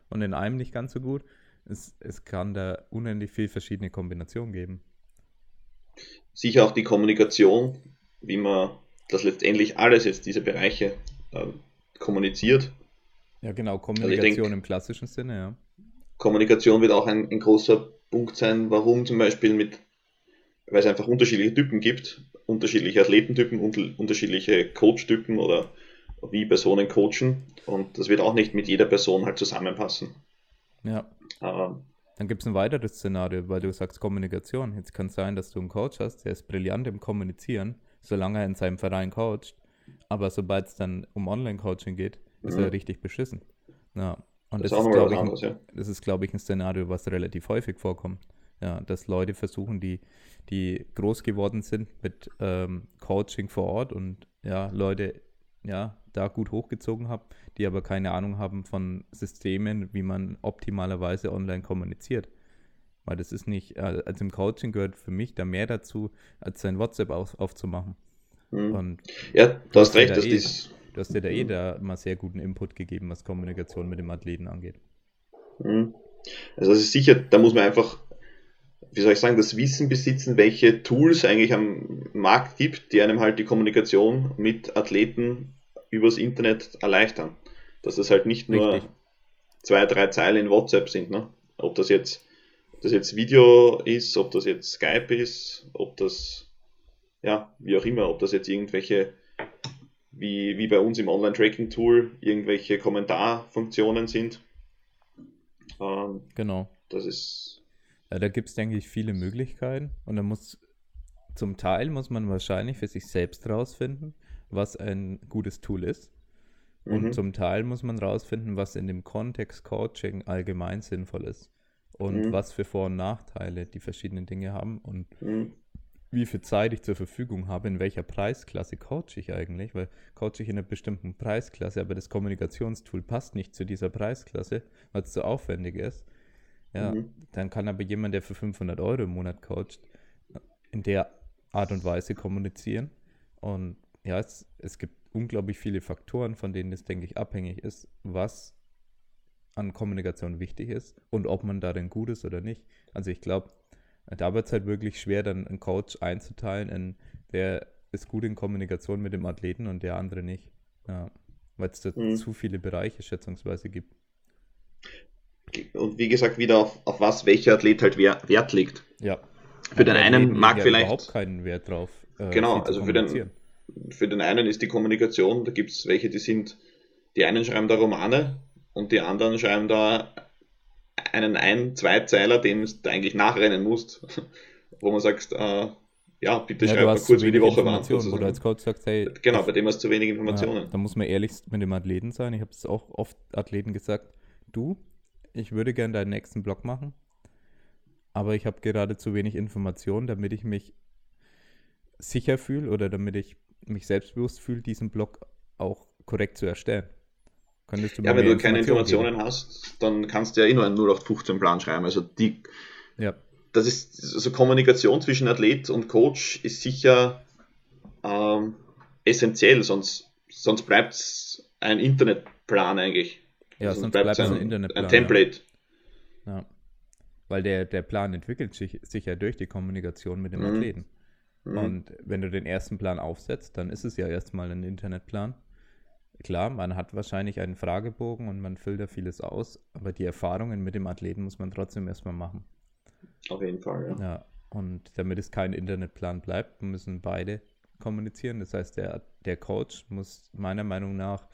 und in einem nicht ganz so gut. Es, es kann da unendlich viel verschiedene Kombinationen geben. Sicher auch die Kommunikation, wie man dass letztendlich alles jetzt diese Bereiche äh, kommuniziert. Ja, genau, Kommunikation also denk, im klassischen Sinne, ja. Kommunikation wird auch ein, ein, großer Punkt sein, warum zum Beispiel mit, weil es einfach unterschiedliche Typen gibt, unterschiedliche Athletentypen, unterschiedliche Coach-Typen oder wie Personen coachen und das wird auch nicht mit jeder Person halt zusammenpassen. Ja. Ähm, dann gibt es ein weiteres Szenario, weil du sagst Kommunikation. Jetzt kann es sein, dass du einen Coach hast, der ist brillant im Kommunizieren, solange er in seinem Verein coacht. Aber sobald es dann um Online-Coaching geht, ist mhm. er richtig beschissen. Ja. Und das, das ist, glaube ich, anderes, ja. das ist, glaube ich, ein Szenario, was relativ häufig vorkommt. Ja, dass Leute versuchen, die, die groß geworden sind mit ähm, Coaching vor Ort und ja, Leute ja, da gut hochgezogen haben, die aber keine Ahnung haben von Systemen, wie man optimalerweise online kommuniziert. Weil das ist nicht, äh, also im Coaching gehört für mich da mehr dazu, als sein WhatsApp auf, aufzumachen. Mhm. Ja, du hast recht, dass eh, dies. Du hast dir da eh da mal sehr guten Input gegeben, was Kommunikation mit dem Athleten angeht. Mhm. Also das ist sicher, da muss man einfach, wie soll ich sagen, das Wissen besitzen, welche Tools eigentlich am Markt gibt, die einem halt die Kommunikation mit Athleten übers Internet erleichtern. Dass es halt nicht nur Richtig zwei, drei Zeilen in WhatsApp sind. Ne? Ob das jetzt ob das jetzt Video ist, ob das jetzt Skype ist, ob das, ja, wie auch immer, ob das jetzt irgendwelche, wie, wie bei uns im Online-Tracking-Tool, irgendwelche Kommentarfunktionen sind. Ähm, genau. Das ist. Ja, da gibt es, denke ich, viele Möglichkeiten und da muss zum Teil muss man wahrscheinlich für sich selbst rausfinden, was ein gutes Tool ist. Und mhm. zum Teil muss man rausfinden, was in dem Kontext Coaching allgemein sinnvoll ist und mhm. was für Vor- und Nachteile die verschiedenen Dinge haben und mhm. Wie viel Zeit ich zur Verfügung habe, in welcher Preisklasse coache ich eigentlich, weil coache ich in einer bestimmten Preisklasse, aber das Kommunikationstool passt nicht zu dieser Preisklasse, weil es zu aufwendig ist. Ja, mhm. dann kann aber jemand, der für 500 Euro im Monat coacht, in der Art und Weise kommunizieren. Und ja, es, es gibt unglaublich viele Faktoren, von denen es, denke ich, abhängig ist, was an Kommunikation wichtig ist und ob man darin gut ist oder nicht. Also ich glaube, da wird es halt wirklich schwer, dann einen Coach einzuteilen, in der ist gut in Kommunikation mit dem Athleten und der andere nicht. Ja, weil es da mhm. zu viele Bereiche schätzungsweise gibt. Und wie gesagt, wieder auf, auf was welcher Athlet halt Wert legt. Ja. Für den einen mag vielleicht. überhaupt keinen Wert drauf. Äh, genau, also für den, für den einen ist die Kommunikation, da gibt es welche, die sind, die einen schreiben da Romane und die anderen schreiben da einen ein-, zweizeiler, dem du eigentlich nachrennen musst, *laughs* wo man sagt, äh, ja, bitte ja, schreib mal kurz, wie die Woche war. Wo du als Coach sagst, hey, genau, bei dem hast du zu wenig Informationen. Ja, da muss man ehrlich mit dem Athleten sein. Ich habe es auch oft Athleten gesagt, du, ich würde gerne deinen nächsten Blog machen, aber ich habe gerade zu wenig Informationen, damit ich mich sicher fühle oder damit ich mich selbstbewusst fühle, diesen Blog auch korrekt zu erstellen. Könntest du ja, wenn du keine Informationen geben? hast, dann kannst du ja eh nur einen 0815-Plan schreiben. Also die, ja. das ist, also Kommunikation zwischen Athlet und Coach ist sicher ähm, essentiell, sonst, sonst bleibt es ein Internetplan eigentlich. Ja, also sonst bleibt es ein, ein, Internetplan. Ein Template. Ja. ja. Weil der, der Plan entwickelt sich, sich ja durch die Kommunikation mit dem mhm. Athleten. Mhm. Und wenn du den ersten Plan aufsetzt, dann ist es ja erstmal ein Internetplan. Klar, man hat wahrscheinlich einen Fragebogen und man füllt da vieles aus, aber die Erfahrungen mit dem Athleten muss man trotzdem erstmal machen. Auf jeden Fall, ja. Ja, und damit es kein Internetplan bleibt, müssen beide kommunizieren. Das heißt, der, der Coach muss meiner Meinung nach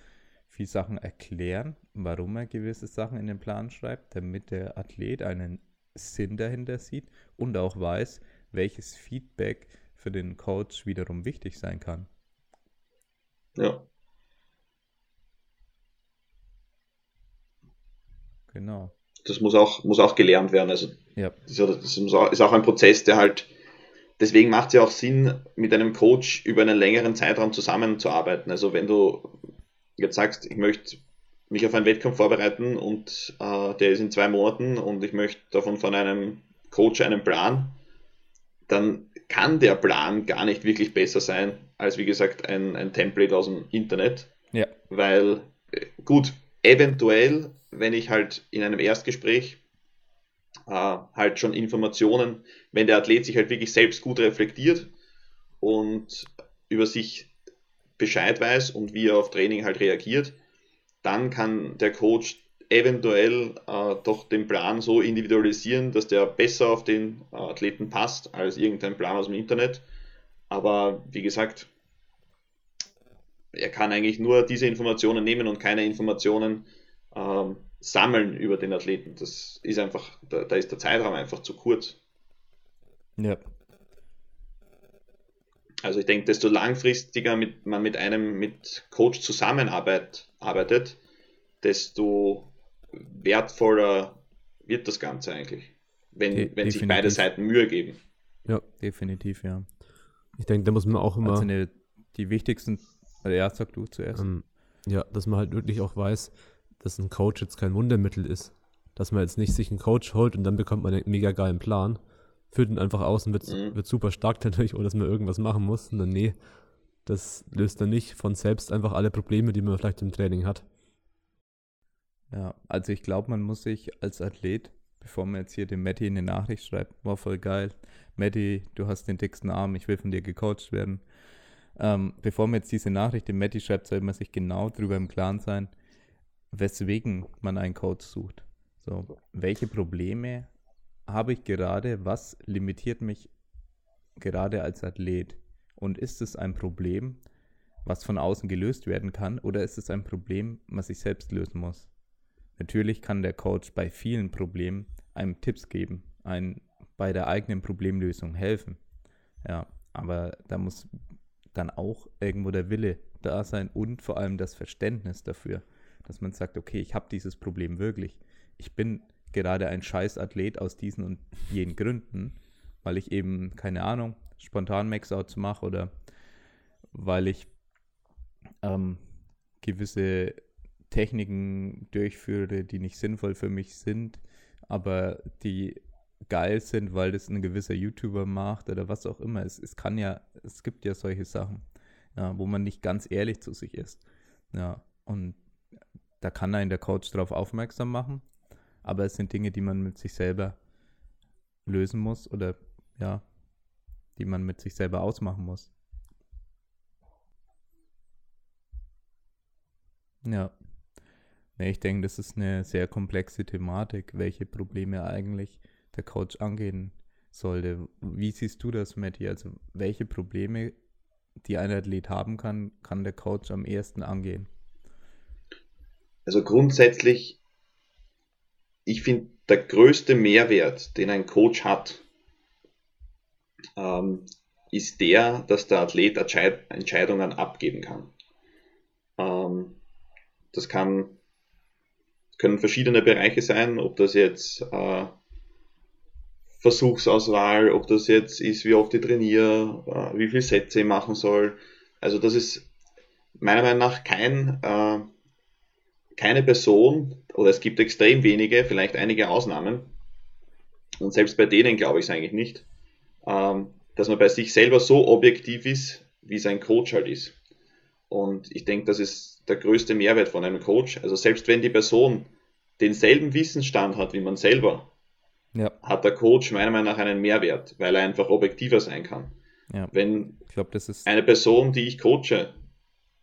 viel Sachen erklären, warum er gewisse Sachen in den Plan schreibt, damit der Athlet einen Sinn dahinter sieht und auch weiß, welches Feedback für den Coach wiederum wichtig sein kann. Ja. Genau. Das muss auch, muss auch gelernt werden. Also ja. das, ist auch ein Prozess, der halt, deswegen macht es ja auch Sinn, mit einem Coach über einen längeren Zeitraum zusammenzuarbeiten. Also wenn du jetzt sagst, ich möchte mich auf einen Wettkampf vorbereiten und äh, der ist in zwei Monaten und ich möchte davon von einem Coach einen Plan, dann kann der Plan gar nicht wirklich besser sein als wie gesagt ein, ein Template aus dem Internet. Ja. Weil, äh, gut, eventuell, wenn ich halt in einem Erstgespräch äh, halt schon Informationen, wenn der Athlet sich halt wirklich selbst gut reflektiert und über sich Bescheid weiß und wie er auf Training halt reagiert, dann kann der Coach eventuell äh, doch den Plan so individualisieren, dass der besser auf den äh, Athleten passt als irgendein Plan aus dem Internet. Aber wie gesagt, er kann eigentlich nur diese Informationen nehmen und keine Informationen ähm, sammeln über den Athleten. Das ist einfach, da, da, ist der Zeitraum einfach zu kurz. Ja. Also ich denke, desto langfristiger mit, man mit einem mit Coach zusammenarbeitet, desto wertvoller wird das Ganze eigentlich, wenn, De wenn sich beide Seiten Mühe geben. Ja, definitiv, ja. Ich denke, da muss man auch immer. Also eine, die wichtigsten also ja, sag du zuerst. Ähm, ja, dass man halt wirklich auch weiß, dass ein Coach jetzt kein Wundermittel ist. Dass man jetzt nicht sich einen Coach holt und dann bekommt man einen mega geilen Plan, führt ihn einfach aus und wird, mhm. wird super stark *laughs* dadurch, oder dass man irgendwas machen muss. Und dann, nee, das löst dann nicht von selbst einfach alle Probleme, die man vielleicht im Training hat. Ja, also ich glaube, man muss sich als Athlet, bevor man jetzt hier dem Matti eine Nachricht schreibt, war voll geil. Matti, du hast den dicksten Arm, ich will von dir gecoacht werden. Ähm, bevor man jetzt diese Nachricht dem Matti schreibt, soll man sich genau darüber im Klaren sein, weswegen man einen Coach sucht. So, welche Probleme habe ich gerade? Was limitiert mich gerade als Athlet? Und ist es ein Problem, was von außen gelöst werden kann, oder ist es ein Problem, was ich selbst lösen muss? Natürlich kann der Coach bei vielen Problemen einem Tipps geben, einen bei der eigenen Problemlösung helfen. Ja, aber da muss dann auch irgendwo der Wille da sein und vor allem das Verständnis dafür, dass man sagt, okay, ich habe dieses Problem wirklich. Ich bin gerade ein Scheißathlet aus diesen und jenen Gründen, weil ich eben, keine Ahnung, spontan Maxouts mache oder weil ich ähm, gewisse Techniken durchführe, die nicht sinnvoll für mich sind, aber die geil sind, weil das ein gewisser YouTuber macht oder was auch immer. Es, es kann ja, es gibt ja solche Sachen, ja, wo man nicht ganz ehrlich zu sich ist. Ja, und da kann einen der Coach darauf aufmerksam machen, aber es sind Dinge, die man mit sich selber lösen muss oder ja, die man mit sich selber ausmachen muss. Ja. Nee, ich denke, das ist eine sehr komplexe Thematik, welche Probleme eigentlich der Coach angehen sollte. Wie siehst du das, Matti? Also, welche Probleme, die ein Athlet haben kann, kann der Coach am ehesten angehen? Also grundsätzlich, ich finde, der größte Mehrwert, den ein Coach hat, ähm, ist der, dass der Athlet Entscheidungen abgeben kann. Ähm, das kann, können verschiedene Bereiche sein, ob das jetzt äh, Versuchsauswahl, ob das jetzt ist, wie oft ich trainiere, äh, wie viele Sätze ich machen soll. Also das ist meiner Meinung nach kein, äh, keine Person, oder es gibt extrem wenige, vielleicht einige Ausnahmen, und selbst bei denen glaube ich es eigentlich nicht, ähm, dass man bei sich selber so objektiv ist, wie sein Coach halt ist. Und ich denke, das ist der größte Mehrwert von einem Coach. Also selbst wenn die Person denselben Wissensstand hat wie man selber, ja. hat der Coach meiner Meinung nach einen Mehrwert, weil er einfach objektiver sein kann. Ja. Wenn ich glaub, eine Person, die ich coache,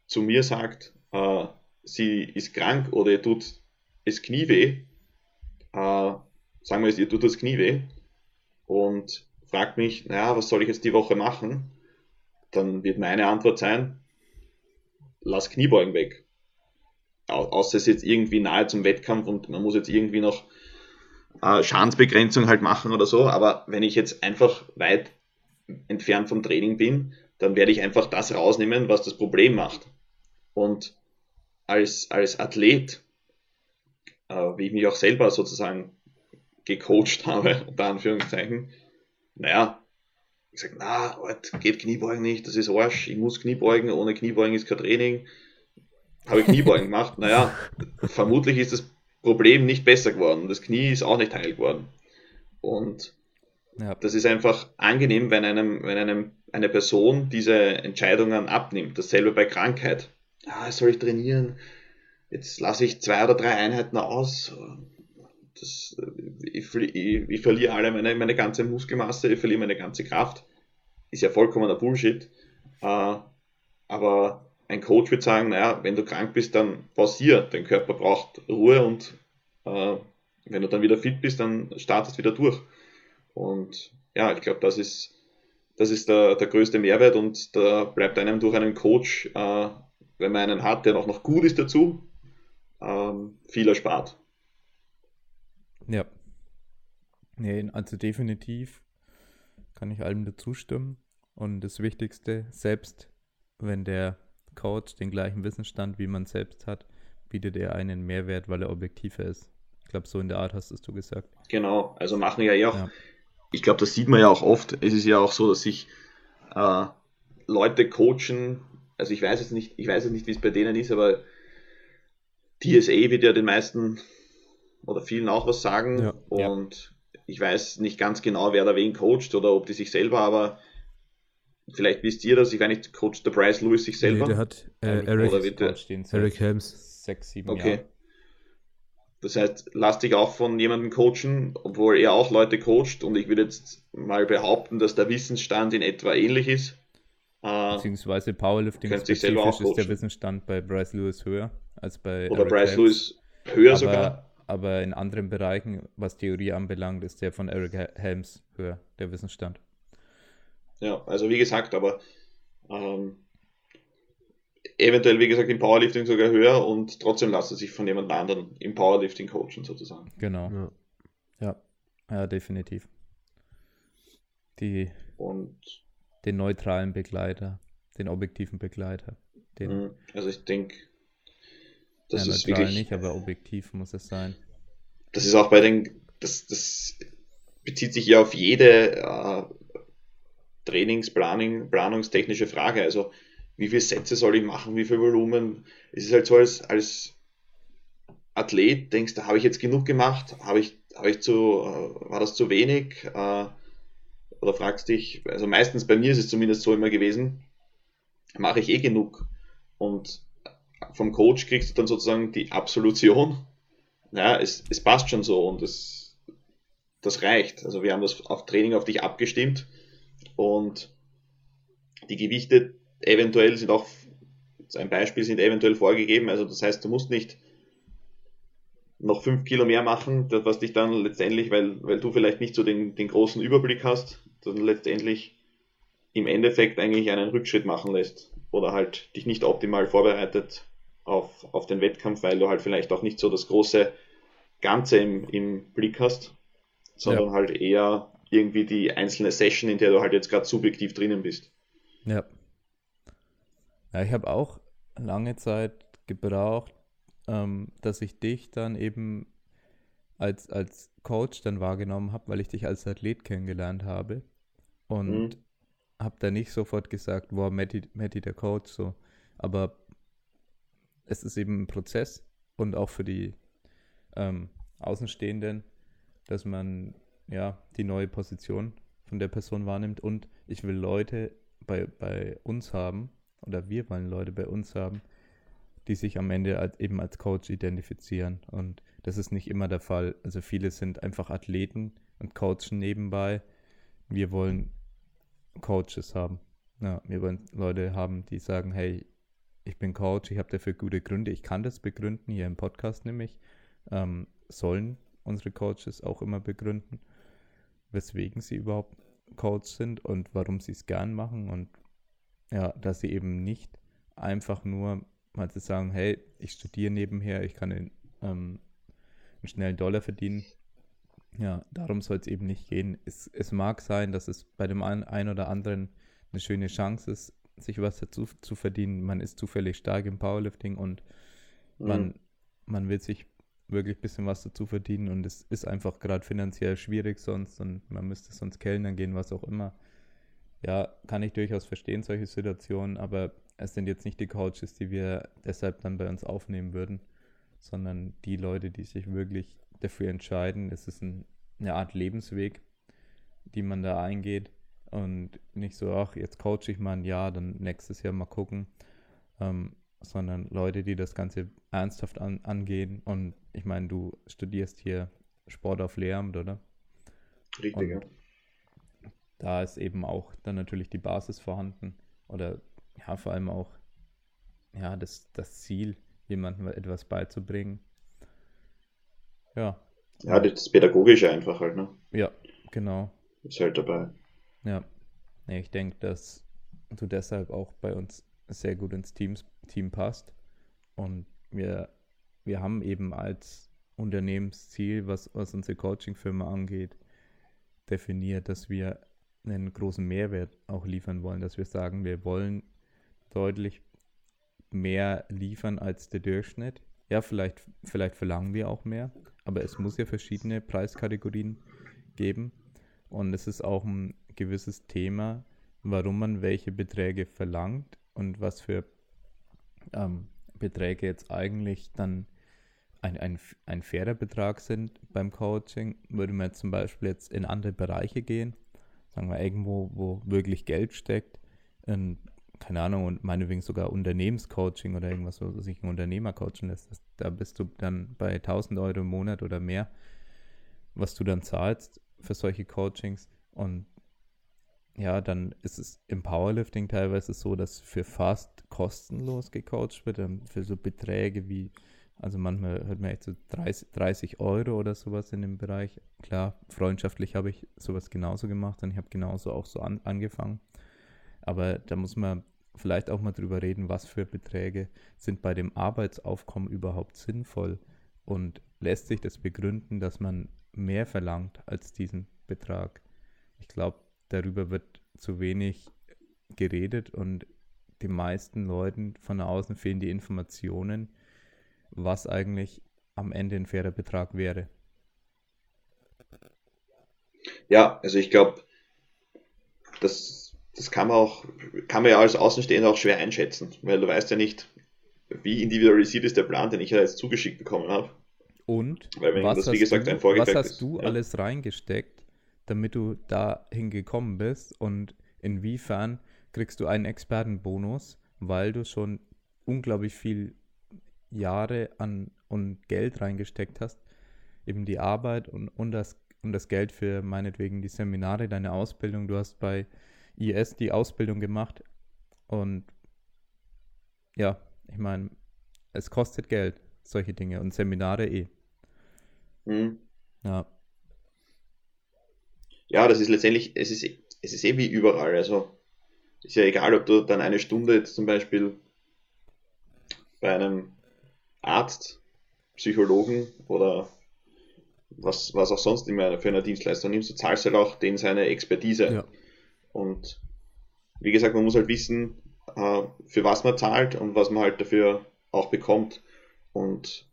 zu mir sagt, äh, sie ist krank oder ihr tut das Knie weh, äh, sagen wir es, ihr tut das Knie weh und fragt mich, naja, was soll ich jetzt die Woche machen? Dann wird meine Antwort sein, lass Kniebeugen weg. außer es ist jetzt irgendwie nahe zum Wettkampf und man muss jetzt irgendwie noch äh, Schadensbegrenzung halt machen oder so. Aber wenn ich jetzt einfach weit entfernt vom Training bin, dann werde ich einfach das rausnehmen, was das Problem macht. Und als, als Athlet, äh, wie ich mich auch selber sozusagen gecoacht habe, *laughs* unter Anführungszeichen, naja, ich sage, na, Ort, geht Kniebeugen nicht, das ist Arsch, ich muss Kniebeugen, ohne Kniebeugen ist kein Training. Habe ich Kniebeugen *laughs* gemacht, naja, vermutlich ist das Problem nicht besser geworden. Das Knie ist auch nicht heil geworden. Und ja. das ist einfach angenehm, wenn einem, wenn einem eine Person diese Entscheidungen abnimmt. Dasselbe bei Krankheit. Ah, soll ich trainieren? Jetzt lasse ich zwei oder drei Einheiten aus. Das, ich, ich, ich, verliere alle meine, meine ganze Muskelmasse, ich verliere meine ganze Kraft. Ist ja vollkommener Bullshit. Äh, aber ein Coach wird sagen, naja, wenn du krank bist, dann pausier. Dein Körper braucht Ruhe und äh, wenn du dann wieder fit bist, dann startest wieder durch. Und ja, ich glaube, das ist, das ist der, der größte Mehrwert und da bleibt einem durch einen Coach, äh, wenn man einen hat, der auch noch gut ist dazu, ähm, viel erspart. Ja. Nee, also definitiv kann ich allem dazu stimmen. Und das Wichtigste, selbst wenn der Coach den gleichen Wissensstand, wie man selbst hat, bietet er einen Mehrwert, weil er objektiver ist. Ich glaube, so in der Art hast es du gesagt. Genau, also machen ja eh auch. Ja. Ich glaube, das sieht man ja auch oft. Es ist ja auch so, dass sich äh, Leute coachen. Also ich weiß jetzt nicht, ich weiß jetzt nicht, wie es bei denen ist, aber TSA wird ja den meisten oder vielen auch was sagen. Ja. Und ja. ich weiß nicht ganz genau, wer da wen coacht oder ob die sich selber, aber Vielleicht wisst ihr das, ich weiß nicht, coacht der Bryce Lewis sich selber? Nee, der hat äh, Eric, oder wird der, Eric Helms. Sechs, sieben okay. Jahre. Das heißt, lass dich auch von jemandem coachen, obwohl er auch Leute coacht und ich würde jetzt mal behaupten, dass der Wissensstand in etwa ähnlich ist. Äh, Beziehungsweise Powerlifting spezifisch ist der Wissensstand bei Bryce Lewis höher. als bei. Oder Eric Bryce Helms. Lewis höher aber, sogar. Aber in anderen Bereichen, was Theorie anbelangt, ist der von Eric Helms höher, der Wissensstand. Ja, also wie gesagt, aber ähm, eventuell, wie gesagt, im Powerlifting sogar höher und trotzdem lassen sich von jemand anderen im Powerlifting coachen sozusagen. Genau. Ja, ja, ja definitiv. Die, und den neutralen Begleiter, den objektiven Begleiter. Den, mhm. also ich denke, das ja, ist wirklich nicht, aber objektiv muss es sein. Das ist auch bei den, das, das bezieht sich ja auf jede äh, Trainingsplanung, planungstechnische Frage. Also wie viele Sätze soll ich machen, wie viel Volumen. Es ist halt so als, als Athlet, denkst du, habe ich jetzt genug gemacht? Habe ich, habe ich zu, äh, war das zu wenig? Äh, oder fragst dich, also meistens bei mir ist es zumindest so immer gewesen, mache ich eh genug? Und vom Coach kriegst du dann sozusagen die Absolution. Ja, es, es passt schon so und es, das reicht. Also wir haben das auf Training auf dich abgestimmt und die Gewichte eventuell sind auch, ein Beispiel sind eventuell vorgegeben. Also das heißt, du musst nicht noch fünf Kilo mehr machen, was dich dann letztendlich, weil, weil du vielleicht nicht so den, den großen Überblick hast, dann letztendlich im Endeffekt eigentlich einen Rückschritt machen lässt oder halt dich nicht optimal vorbereitet auf, auf den Wettkampf, weil du halt vielleicht auch nicht so das große Ganze im, im Blick hast, sondern ja. halt eher irgendwie die einzelne Session, in der du halt jetzt gerade subjektiv drinnen bist. Ja. Ja, ich habe auch lange Zeit gebraucht, ähm, dass ich dich dann eben als, als Coach dann wahrgenommen habe, weil ich dich als Athlet kennengelernt habe. Und mhm. habe da nicht sofort gesagt, wow, Matti, Matti der Coach, so. Aber es ist eben ein Prozess und auch für die ähm, Außenstehenden, dass man ja die neue Position von der Person wahrnimmt und ich will Leute bei, bei uns haben, oder wir wollen Leute bei uns haben, die sich am Ende als, eben als Coach identifizieren. Und das ist nicht immer der Fall. Also viele sind einfach Athleten und coachen nebenbei. Wir wollen Coaches haben. Ja, wir wollen Leute haben, die sagen, hey, ich bin Coach, ich habe dafür gute Gründe, ich kann das begründen, hier im Podcast nämlich, ähm, sollen unsere Coaches auch immer begründen, weswegen sie überhaupt Coach sind und warum sie es gern machen und ja, dass sie eben nicht einfach nur mal zu sagen, hey, ich studiere nebenher, ich kann einen, ähm, einen schnellen Dollar verdienen. Ja, darum soll es eben nicht gehen. Es, es mag sein, dass es bei dem einen oder anderen eine schöne Chance ist, sich was dazu zu verdienen. Man ist zufällig stark im Powerlifting und mhm. man, man will sich wirklich ein bisschen was dazu verdienen und es ist einfach gerade finanziell schwierig sonst und man müsste sonst Kellnern gehen, was auch immer. Ja, kann ich durchaus verstehen, solche Situationen, aber es sind jetzt nicht die Coaches, die wir deshalb dann bei uns aufnehmen würden, sondern die Leute, die sich wirklich dafür entscheiden. Es ist ein, eine Art Lebensweg, die man da eingeht und nicht so, ach, jetzt coache ich mal ein Jahr, dann nächstes Jahr mal gucken, ähm, sondern Leute, die das Ganze ernsthaft an, angehen. Und ich meine, du studierst hier Sport auf Lehramt, oder? Richtig, und ja da ist eben auch dann natürlich die Basis vorhanden oder ja, vor allem auch ja, das, das Ziel, jemandem etwas beizubringen. Ja. Ja, das Pädagogische einfach halt, ne? Ja, genau. Ist halt dabei. Ja. Nee, ich denke, dass du deshalb auch bei uns sehr gut ins Teams, Team passt. Und wir, wir haben eben als Unternehmensziel, was, was unsere Coaching-Firma angeht, definiert, dass wir einen großen Mehrwert auch liefern wollen, dass wir sagen, wir wollen deutlich mehr liefern als der Durchschnitt. Ja, vielleicht, vielleicht verlangen wir auch mehr, aber es muss ja verschiedene Preiskategorien geben. Und es ist auch ein gewisses Thema, warum man welche Beträge verlangt und was für ähm, Beträge jetzt eigentlich dann ein, ein, ein fairer Betrag sind beim Coaching. Würde man zum Beispiel jetzt in andere Bereiche gehen, sagen wir, irgendwo, wo wirklich Geld steckt, in, keine Ahnung, und meinetwegen sogar Unternehmenscoaching oder irgendwas, wo sich ein Unternehmer coachen lässt, das, da bist du dann bei 1000 Euro im Monat oder mehr, was du dann zahlst für solche Coachings. Und ja, dann ist es im Powerlifting teilweise so, dass für fast kostenlos gecoacht wird, für so Beträge wie, also manchmal hört man echt so 30, 30 Euro oder sowas in dem Bereich. Klar, freundschaftlich habe ich sowas genauso gemacht und ich habe genauso auch so an, angefangen. Aber da muss man vielleicht auch mal drüber reden, was für Beträge sind bei dem Arbeitsaufkommen überhaupt sinnvoll und lässt sich das begründen, dass man mehr verlangt als diesen Betrag. Ich glaube, darüber wird zu wenig geredet und den meisten Leuten von außen fehlen die Informationen, was eigentlich am Ende ein fairer Betrag wäre. Ja, also ich glaube, das, das kann man auch, kann man ja als Außenstehender auch schwer einschätzen, weil du weißt ja nicht, wie individualisiert ist der Plan, den ich ja jetzt zugeschickt bekommen habe. Und was, das, gesagt, du, was hast du ja. alles reingesteckt, damit du dahin gekommen bist und inwiefern kriegst du einen Expertenbonus, weil du schon unglaublich viel Jahre an und Geld reingesteckt hast, eben die Arbeit und, und, das, und das Geld für meinetwegen die Seminare, deine Ausbildung. Du hast bei IS die Ausbildung gemacht und ja, ich meine, es kostet Geld, solche Dinge und Seminare eh. Mhm. Ja. Ja, das ist letztendlich, es ist, es ist eh wie überall. Also ist ja egal, ob du dann eine Stunde jetzt zum Beispiel bei einem Arzt, Psychologen oder was, was auch sonst immer für eine Dienstleistung nimmst, du zahlst halt auch den seine Expertise. Ja. Und wie gesagt, man muss halt wissen, äh, für was man zahlt und was man halt dafür auch bekommt. Und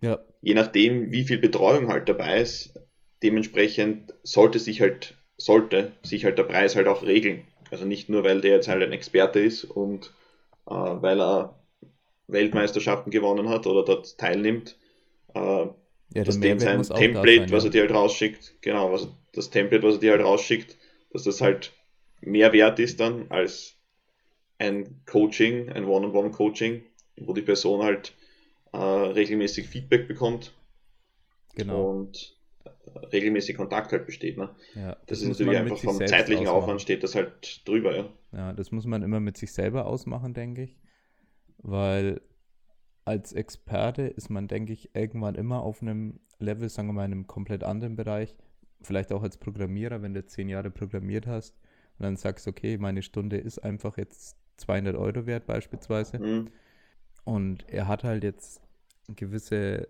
ja. je nachdem, wie viel Betreuung halt dabei ist, dementsprechend sollte sich halt, sollte sich halt der Preis halt auch regeln. Also nicht nur, weil der jetzt halt ein Experte ist und äh, weil er Weltmeisterschaften gewonnen hat oder dort teilnimmt, äh, ja, dass dem sein Template, sein, ja. was er dir halt rausschickt, genau, was, das Template, was er dir halt rausschickt, dass das halt mehr wert ist dann als ein Coaching, ein One-on-One-Coaching, wo die Person halt äh, regelmäßig Feedback bekommt genau. und äh, regelmäßig Kontakt halt besteht. Ne? Ja, das, das ist natürlich einfach vom zeitlichen ausmachen. Aufwand steht das halt drüber. Ja. ja, das muss man immer mit sich selber ausmachen, denke ich, weil als Experte ist man, denke ich, irgendwann immer auf einem Level, sagen wir mal, in einem komplett anderen Bereich. Vielleicht auch als Programmierer, wenn du zehn Jahre programmiert hast und dann sagst, okay, meine Stunde ist einfach jetzt 200 Euro wert beispielsweise. Mhm. Und er hat halt jetzt gewisse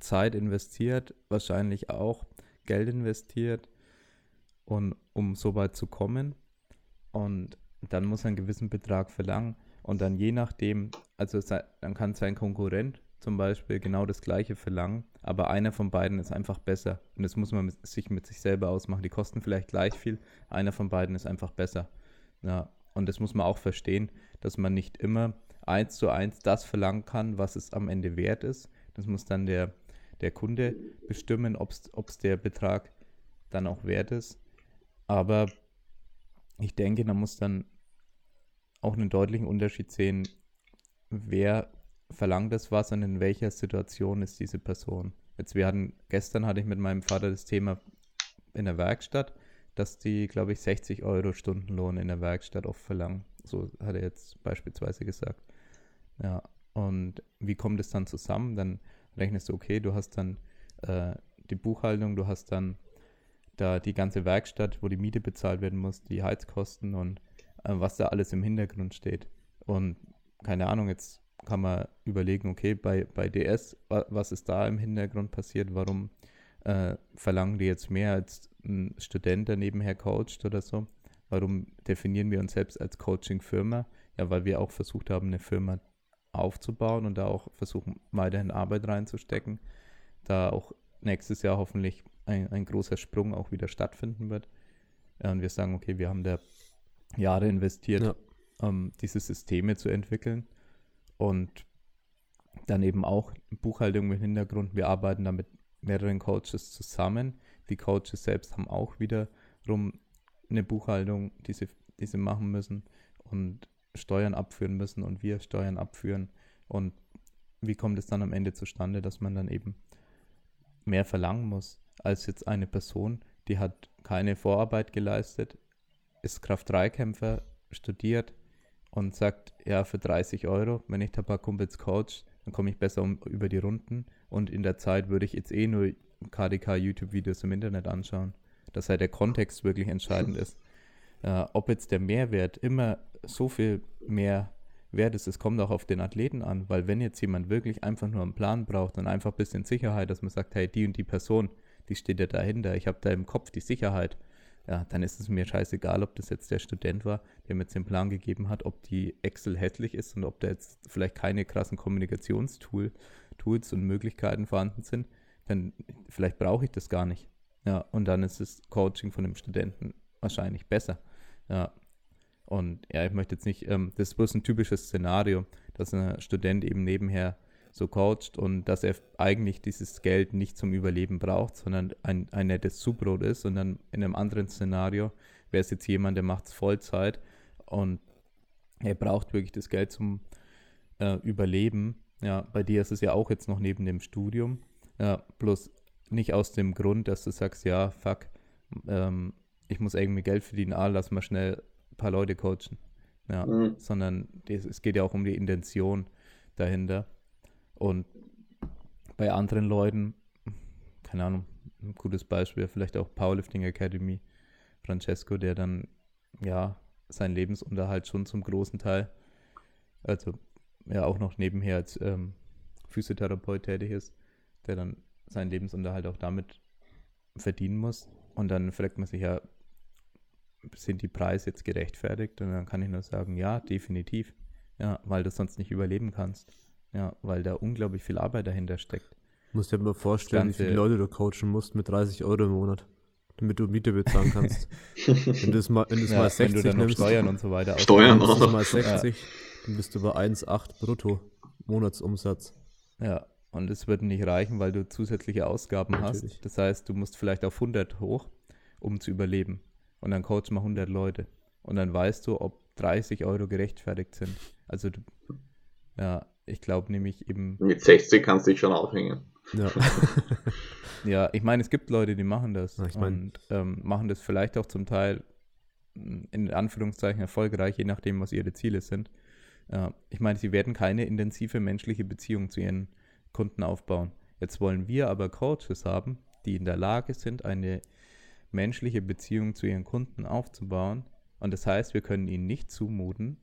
Zeit investiert, wahrscheinlich auch Geld investiert, und, um so weit zu kommen. Und dann muss er einen gewissen Betrag verlangen. Und dann je nachdem, also dann kann sein Konkurrent zum Beispiel genau das gleiche verlangen, aber einer von beiden ist einfach besser. Und das muss man mit, sich mit sich selber ausmachen. Die kosten vielleicht gleich viel, einer von beiden ist einfach besser. Ja, und das muss man auch verstehen, dass man nicht immer eins zu eins das verlangen kann, was es am Ende wert ist. Das muss dann der, der Kunde bestimmen, ob es der Betrag dann auch wert ist. Aber ich denke, man muss dann auch einen deutlichen Unterschied sehen, wer verlangt das was und in welcher Situation ist diese Person. Jetzt wir hatten, gestern hatte ich mit meinem Vater das Thema in der Werkstatt dass die, glaube ich, 60 Euro Stundenlohn in der Werkstatt oft verlangen. So hat er jetzt beispielsweise gesagt. Ja, und wie kommt es dann zusammen? Dann rechnest du, okay, du hast dann äh, die Buchhaltung, du hast dann da die ganze Werkstatt, wo die Miete bezahlt werden muss, die Heizkosten und äh, was da alles im Hintergrund steht. Und keine Ahnung, jetzt kann man überlegen, okay, bei, bei DS, was ist da im Hintergrund passiert? Warum äh, verlangen die jetzt mehr als ein Student, der nebenher coacht oder so. Warum definieren wir uns selbst als Coaching-Firma? Ja, weil wir auch versucht haben, eine Firma aufzubauen und da auch versuchen, weiterhin Arbeit reinzustecken. Da auch nächstes Jahr hoffentlich ein, ein großer Sprung auch wieder stattfinden wird. Ja, und wir sagen, okay, wir haben da Jahre investiert, ja. um diese Systeme zu entwickeln und dann eben auch Buchhaltung im Hintergrund. Wir arbeiten da mit mehreren Coaches zusammen, die Coaches selbst haben auch wiederum eine Buchhaltung, die sie, die sie machen müssen und Steuern abführen müssen und wir Steuern abführen. Und wie kommt es dann am Ende zustande, dass man dann eben mehr verlangen muss als jetzt eine Person, die hat keine Vorarbeit geleistet, ist Kraft-3-Kämpfer, studiert und sagt, ja, für 30 Euro, wenn ich da ein paar Kumpels coach, dann komme ich besser um, über die Runden und in der Zeit würde ich jetzt eh nur KDK-YouTube-Videos im Internet anschauen. Dass halt der Kontext wirklich entscheidend ist. Äh, ob jetzt der Mehrwert immer so viel mehr wert ist, es kommt auch auf den Athleten an, weil wenn jetzt jemand wirklich einfach nur einen Plan braucht und einfach ein bisschen Sicherheit, dass man sagt, hey, die und die Person, die steht ja dahinter, ich habe da im Kopf die Sicherheit, ja, dann ist es mir scheißegal, ob das jetzt der Student war, der mir jetzt den Plan gegeben hat, ob die Excel hässlich ist und ob da jetzt vielleicht keine krassen Kommunikationstools und Möglichkeiten vorhanden sind, dann vielleicht brauche ich das gar nicht. Ja, und dann ist das Coaching von dem Studenten wahrscheinlich besser. Ja. Und ja, ich möchte jetzt nicht, ähm, das ist bloß ein typisches Szenario, dass ein Student eben nebenher so coacht und dass er eigentlich dieses Geld nicht zum Überleben braucht, sondern ein, ein nettes Zubrot ist. Und dann in einem anderen Szenario wäre es jetzt jemand, der macht es Vollzeit und er braucht wirklich das Geld zum äh, Überleben. Ja, bei dir ist es ja auch jetzt noch neben dem Studium. Ja, bloß nicht aus dem Grund, dass du sagst, ja, fuck, ähm, ich muss irgendwie Geld verdienen, ah, lass mal schnell ein paar Leute coachen. Ja, mhm. sondern es geht ja auch um die Intention dahinter. Und bei anderen Leuten, keine Ahnung, ein gutes Beispiel, vielleicht auch Powerlifting Academy, Francesco, der dann ja seinen Lebensunterhalt schon zum großen Teil, also ja auch noch nebenher als ähm, Physiotherapeut tätig ist, der dann seinen Lebensunterhalt auch damit verdienen muss. Und dann fragt man sich ja, sind die Preise jetzt gerechtfertigt? Und dann kann ich nur sagen, ja, definitiv. Ja, weil du sonst nicht überleben kannst. Ja, weil da unglaublich viel Arbeit dahinter steckt. Du musst dir mal vorstellen, wie viele Leute du coachen musst mit 30 Euro im Monat, damit du Miete bezahlen kannst. *laughs* wenn du es mal, wenn ja, mal 60 wenn du dann nimmst, Steuern und so weiter. *laughs* Steuern auch. Wenn mal 60, *laughs* ja. dann bist du bei 1,8 brutto Monatsumsatz. Ja, und es wird nicht reichen, weil du zusätzliche Ausgaben Natürlich. hast. Das heißt, du musst vielleicht auf 100 hoch, um zu überleben. Und dann coach mal 100 Leute. Und dann weißt du, ob 30 Euro gerechtfertigt sind. Also, du, ja, ich glaube nämlich eben. Mit 60 kannst du dich schon aufhängen. Ja. *laughs* ja, ich meine, es gibt Leute, die machen das. Ich mein, und ähm, machen das vielleicht auch zum Teil mm, in Anführungszeichen erfolgreich, je nachdem, was ihre Ziele sind. Äh, ich meine, sie werden keine intensive menschliche Beziehung zu ihren Kunden aufbauen. Jetzt wollen wir aber Coaches haben, die in der Lage sind, eine menschliche Beziehung zu ihren Kunden aufzubauen. Und das heißt, wir können ihnen nicht zumuten,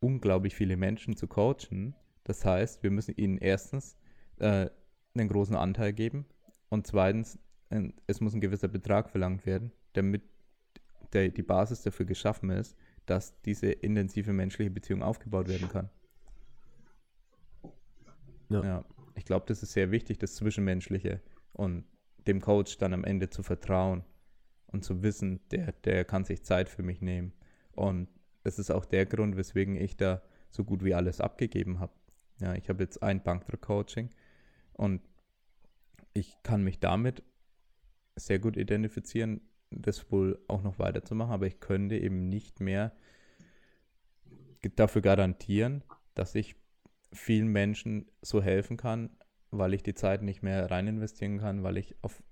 unglaublich viele Menschen zu coachen. Das heißt, wir müssen ihnen erstens äh, einen großen Anteil geben und zweitens, äh, es muss ein gewisser Betrag verlangt werden, damit der, die Basis dafür geschaffen ist, dass diese intensive menschliche Beziehung aufgebaut werden kann. Ja. ja ich glaube, das ist sehr wichtig, das Zwischenmenschliche und dem Coach dann am Ende zu vertrauen und zu wissen, der, der kann sich Zeit für mich nehmen. Und das ist auch der Grund, weswegen ich da so gut wie alles abgegeben habe. Ja, ich habe jetzt ein Bankdruck-Coaching und ich kann mich damit sehr gut identifizieren, das wohl auch noch weiterzumachen, aber ich könnte eben nicht mehr dafür garantieren, dass ich vielen Menschen so helfen kann, weil ich die Zeit nicht mehr rein investieren kann, weil ich auf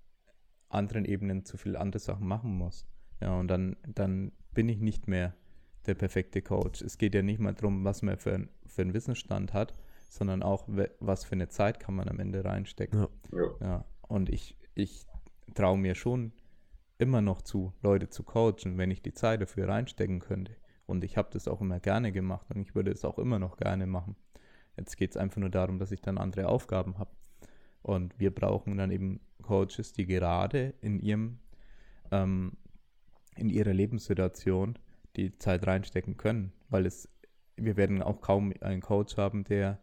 anderen Ebenen zu viele andere Sachen machen muss. Ja, und dann, dann bin ich nicht mehr der perfekte Coach. Es geht ja nicht mal darum, was man für, ein, für einen Wissensstand hat, sondern auch, was für eine Zeit kann man am Ende reinstecken. Ja. ja. Und ich, ich traue mir schon immer noch zu, Leute zu coachen, wenn ich die Zeit dafür reinstecken könnte. Und ich habe das auch immer gerne gemacht und ich würde es auch immer noch gerne machen. Jetzt geht es einfach nur darum, dass ich dann andere Aufgaben habe. Und wir brauchen dann eben Coaches, die gerade in ihrem ähm, in ihrer Lebenssituation die Zeit reinstecken können, weil es wir werden auch kaum einen Coach haben, der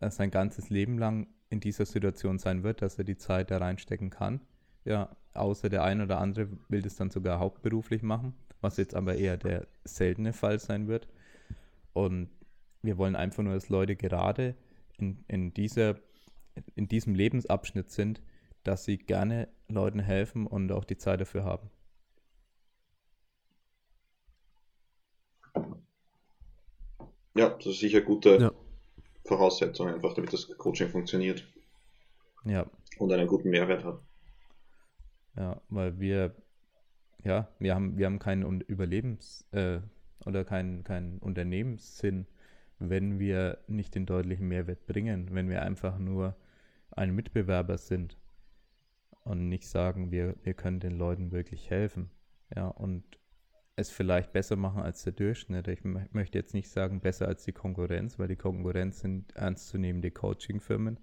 äh, sein ganzes Leben lang in dieser Situation sein wird, dass er die Zeit da reinstecken kann. Ja, außer der ein oder andere will das dann sogar hauptberuflich machen, was jetzt aber eher der seltene Fall sein wird. Und wir wollen einfach nur, dass Leute gerade in, in, dieser, in diesem Lebensabschnitt sind, dass sie gerne Leuten helfen und auch die Zeit dafür haben. Ja, das ist sicher gute ja. Voraussetzung, einfach damit das Coaching funktioniert. Ja. Und einen guten Mehrwert hat. Ja, weil wir ja, wir haben, wir haben keinen Überlebens- äh, oder keinen, keinen Unternehmenssinn, wenn wir nicht den deutlichen Mehrwert bringen, wenn wir einfach nur ein Mitbewerber sind und nicht sagen, wir, wir können den Leuten wirklich helfen. Ja, und es vielleicht besser machen als der Durchschnitt. Ich möchte jetzt nicht sagen besser als die Konkurrenz, weil die Konkurrenz sind ernstzunehmende Coaching-Firmen.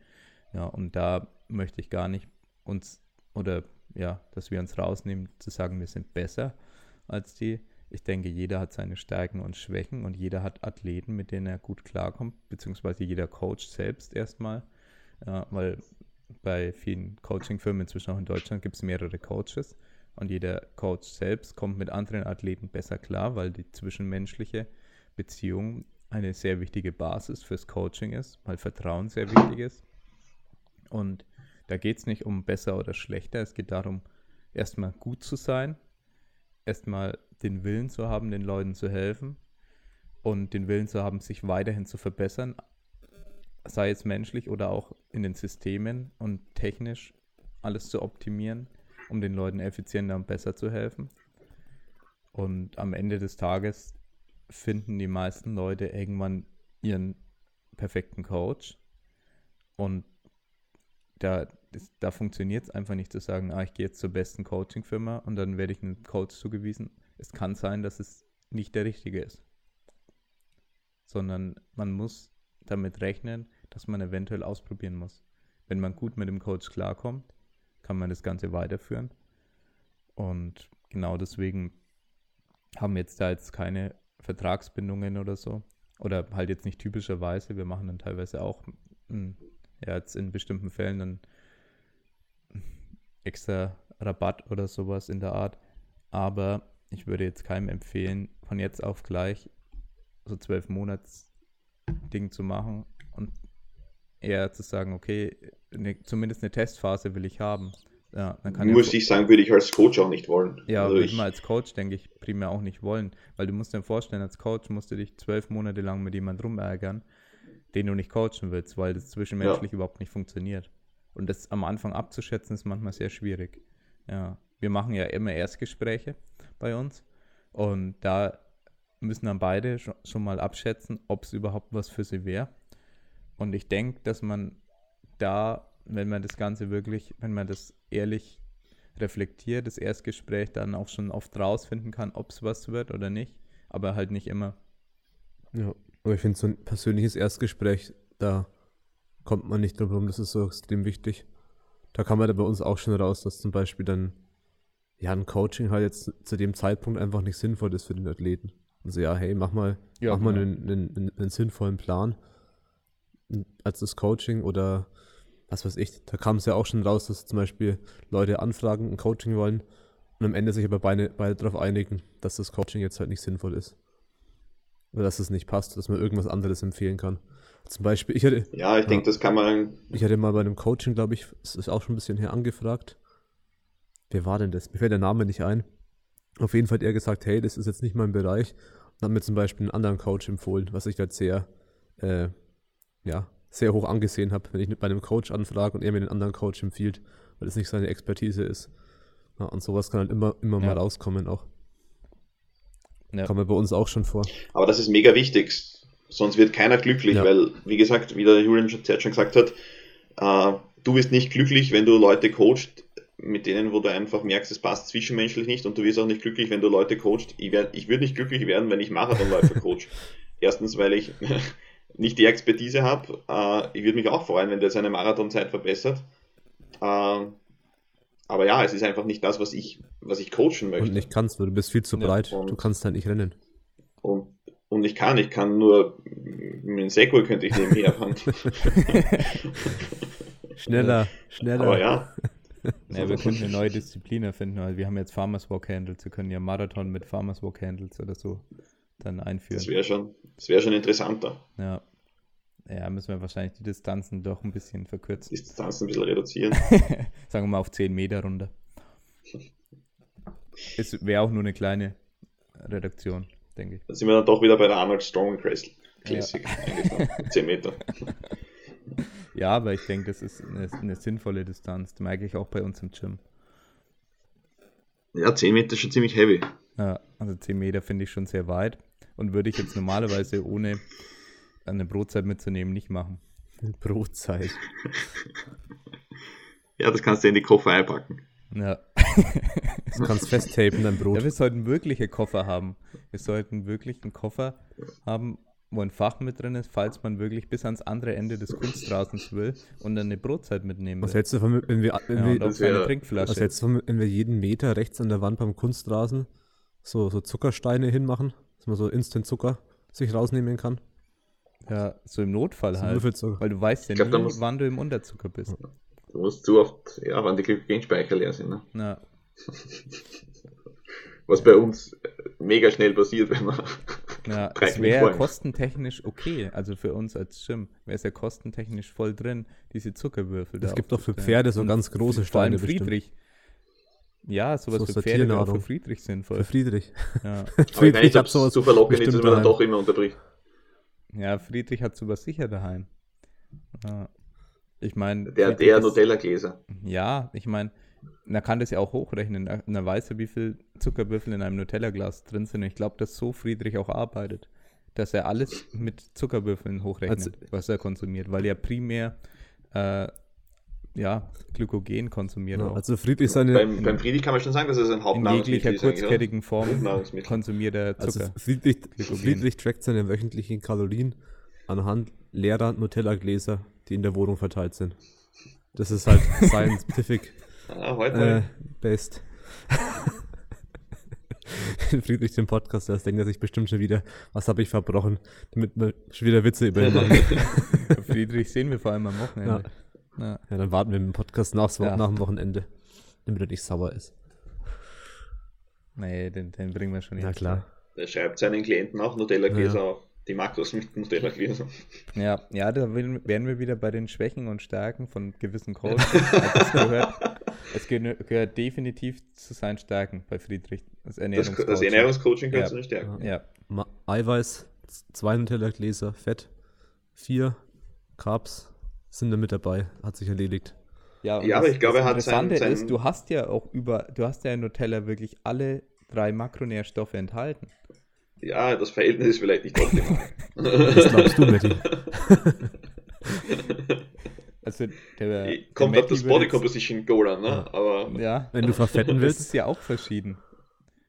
Ja, und da möchte ich gar nicht uns oder ja, dass wir uns rausnehmen, zu sagen, wir sind besser als die. Ich denke, jeder hat seine Stärken und Schwächen und jeder hat Athleten, mit denen er gut klarkommt, beziehungsweise jeder Coach selbst erstmal. Ja, weil bei vielen Coaching-Firmen, inzwischen auch in Deutschland, gibt es mehrere Coaches und jeder Coach selbst kommt mit anderen Athleten besser klar, weil die zwischenmenschliche Beziehung eine sehr wichtige Basis fürs Coaching ist, weil Vertrauen sehr wichtig ist. Und da geht es nicht um besser oder schlechter, es geht darum, erstmal gut zu sein, erstmal den Willen zu haben, den Leuten zu helfen und den Willen zu haben, sich weiterhin zu verbessern, sei es menschlich oder auch in den Systemen und technisch alles zu optimieren, um den Leuten effizienter und besser zu helfen. Und am Ende des Tages finden die meisten Leute irgendwann ihren perfekten Coach und da, da funktioniert es einfach nicht zu sagen, ah, ich gehe jetzt zur besten Coaching-Firma und dann werde ich einem Coach zugewiesen. Es kann sein, dass es nicht der richtige ist. Sondern man muss damit rechnen, dass man eventuell ausprobieren muss. Wenn man gut mit dem Coach klarkommt, kann man das Ganze weiterführen. Und genau deswegen haben wir jetzt da jetzt keine Vertragsbindungen oder so. Oder halt jetzt nicht typischerweise. Wir machen dann teilweise auch hm, ja, jetzt in bestimmten Fällen dann extra Rabatt oder sowas in der Art. Aber ich würde jetzt keinem empfehlen, von jetzt auf gleich so zwölf Monats Ding zu machen eher zu sagen, okay, ne, zumindest eine Testphase will ich haben. Ja, dann kann Muss ich sagen, würde ich als Coach auch nicht wollen. Ja, also würde ich mal als Coach, denke ich, primär auch nicht wollen. Weil du musst dir vorstellen, als Coach musst du dich zwölf Monate lang mit jemandem rumärgern den du nicht coachen willst, weil das zwischenmenschlich ja. überhaupt nicht funktioniert. Und das am Anfang abzuschätzen, ist manchmal sehr schwierig. Ja, wir machen ja immer Erstgespräche bei uns und da müssen dann beide schon mal abschätzen, ob es überhaupt was für sie wäre. Und ich denke, dass man da, wenn man das Ganze wirklich, wenn man das ehrlich reflektiert, das Erstgespräch dann auch schon oft rausfinden kann, ob es was wird oder nicht, aber halt nicht immer. Ja, aber ich finde so ein persönliches Erstgespräch, da kommt man nicht drum herum, das ist so extrem wichtig. Da kann man da bei uns auch schon raus, dass zum Beispiel dann ja ein Coaching halt jetzt zu dem Zeitpunkt einfach nicht sinnvoll ist für den Athleten. Also ja, hey, mach mal, ja, mach mal genau. einen, einen, einen, sinnvollen Plan als das Coaching oder was weiß ich. Da kam es ja auch schon raus, dass zum Beispiel Leute anfragen, ein Coaching wollen und am Ende sich aber beide, beide darauf einigen, dass das Coaching jetzt halt nicht sinnvoll ist. Oder dass es nicht passt, dass man irgendwas anderes empfehlen kann. Zum Beispiel, ich hatte. Ja, ich denke, das kann man. Ich hatte mal bei einem Coaching, glaube ich, das ist auch schon ein bisschen her angefragt. Wer war denn das? Mir fällt der Name nicht ein. Auf jeden Fall hat er gesagt, hey, das ist jetzt nicht mein Bereich. Und hat mir zum Beispiel einen anderen Coach empfohlen, was ich halt sehr, äh, ja, sehr hoch angesehen habe, wenn ich bei einem Coach anfrage und er mir den anderen Coach empfiehlt, weil es nicht seine Expertise ist. Ja, und sowas kann halt immer, immer ja. mal rauskommen auch. Ja. Kommen wir bei uns auch schon vor. Aber das ist mega wichtig. Sonst wird keiner glücklich, ja. weil, wie gesagt, wie der Julian schon, schon gesagt hat, äh, du bist nicht glücklich, wenn du Leute coachst, mit denen, wo du einfach merkst, es passt zwischenmenschlich nicht und du wirst auch nicht glücklich, wenn du Leute coachst. Ich, ich würde nicht glücklich werden, wenn ich Marathonläufer *laughs* coach. Erstens, weil ich nicht die Expertise habe. Äh, ich würde mich auch freuen, wenn der seine Marathonzeit verbessert. Äh, aber ja, es ist einfach nicht das, was ich, was ich coachen möchte. Und nicht kannst, weil du bist viel zu breit. Ja, du kannst halt nicht rennen. Und, und ich kann, ich kann nur mit dem Segway könnte ich nebenher fahren. *laughs* schneller, schneller. Aber ja. *laughs* Ja, wir könnten eine neue Disziplin erfinden. Also wir haben jetzt Farmers Walk Handles. Wir können ja Marathon mit Farmers Walk Handles oder so dann einführen. Das wäre schon, das wäre schon interessanter. Ja. Ja, müssen wir wahrscheinlich die Distanzen doch ein bisschen verkürzen. Die Distanzen ein bisschen reduzieren. *laughs* Sagen wir mal auf 10 Meter runter. Es wäre auch nur eine kleine Redaktion, denke ich. Da sind wir dann doch wieder bei der Arnold Strong Classic. Ja. 10 Meter. *laughs* Ja, aber ich denke, das ist eine, eine, sinnvolle Distanz. Das merke ich auch bei uns im Gym. Ja, 10 Meter ist schon ziemlich heavy. Ja, also 10 Meter finde ich schon sehr weit und würde ich jetzt normalerweise ohne eine Brotzeit mitzunehmen nicht machen. Brotzeit. *laughs* ja, das kannst du in die Koffer einpacken. Ja. *laughs* Du kannst festtapen, dein Brot. Ja, wir sollten wirkliche Koffer haben. Wir sollten wirklich einen Koffer haben, wo ein Fach mit drin ist, falls man wirklich bis ans andere Ende des Kunstrasens will und dann eine Brotzeit mitnehmen will. Was hältst du von, wenn wir, wenn ja, wir, und auch keine Trinkflasche. Was hältst du von, wenn wir jeden Meter rechts an der Wand beim Kunstrasen so, so Zuckersteine hinmachen, dass man so Instant Zucker sich rausnehmen kann? Ja, so im Notfall so halt. Weil du weißt ja glaub, nie, musst, wann du im Unterzucker bist. Du musst zu oft, ja, wann die Glykogenspeicher leer sind. Ne? Ja. *laughs* Was bei uns mega schnell passiert, wenn man. Ja, *laughs* es wäre kostentechnisch okay. Also für uns als Gym wäre es ja kostentechnisch voll drin, diese Zuckerwürfel. Es gibt doch für Pferde so ganz große Steine. Friedrich. Bestimmt. Ja, sowas so für Pferde wäre auch für Friedrich sinnvoll. Für Friedrich. Ja. *laughs* Friedrich ich hat sowas so verlockend, dass man dann doch immer unterbricht. Ja, Friedrich hat sowas sicher daheim. Ja. Ich meine. Der, der Nutella-Gläser. Ja, ich meine, man kann das ja auch hochrechnen. Er weiß ja, wie viel Zuckerwürfel in einem Nutella-Glas drin sind. Ich glaube, dass so Friedrich auch arbeitet. Dass er alles mit Zuckerwürfeln hochrechnet, also, was er konsumiert, weil er primär äh, ja, Glykogen konsumiert. Ja, also Friedrich seine. Beim, beim, Friedrich kann man schon sagen, dass er sein Hauptnahrungsmittel ist. In jeglicher kurzkettigen Form konsumiert er also Zucker. Also Friedrich, Friedrich trackt seine wöchentlichen Kalorien anhand leerer Nutella-Gläser, die in der Wohnung verteilt sind. Das ist halt *laughs* scientific ah, heute äh, based. *laughs* Friedrich den Podcast, das denkt er sich bestimmt schon wieder, was habe ich verbrochen, damit wir schon wieder Witze über ihn machen. *laughs* Friedrich sehen wir vor allem am Wochenende. Ja, ja. ja dann warten wir mit dem Podcast nach, ja. nach dem Wochenende, damit er nicht sauer ist. Nee, den, den bringen wir schon hin. Ja, klar. Der schreibt seinen Klienten auch Nutella-Gläser auf die Makros mit Nutella-Gläser. Ja, ja, da wären wir wieder bei den Schwächen und Stärken von gewissen *laughs* Coaches. Gehört, es gehört definitiv zu seinen Stärken bei Friedrich. Das Ernährungscoaching. Das, das Ernährungscoaching gehört ja. zu den Stärken. Ja. ja. Eiweiß, zwei Nutella-Gläser, Fett, vier Carbs sind da mit dabei. Hat sich erledigt. Ja, ja aber ich glaube, er hat sein, sein... ist, du hast ja auch über, du hast ja in Nutella wirklich alle drei Makronährstoffe enthalten. Ja, das Verhältnis ist vielleicht nicht optimal. *laughs* das glaubst du, Matti. *laughs* Also der, Kommt auf das Body Composition Goal an, ne? Aber ja, wenn du verfetten willst. Das ist ja auch verschieden.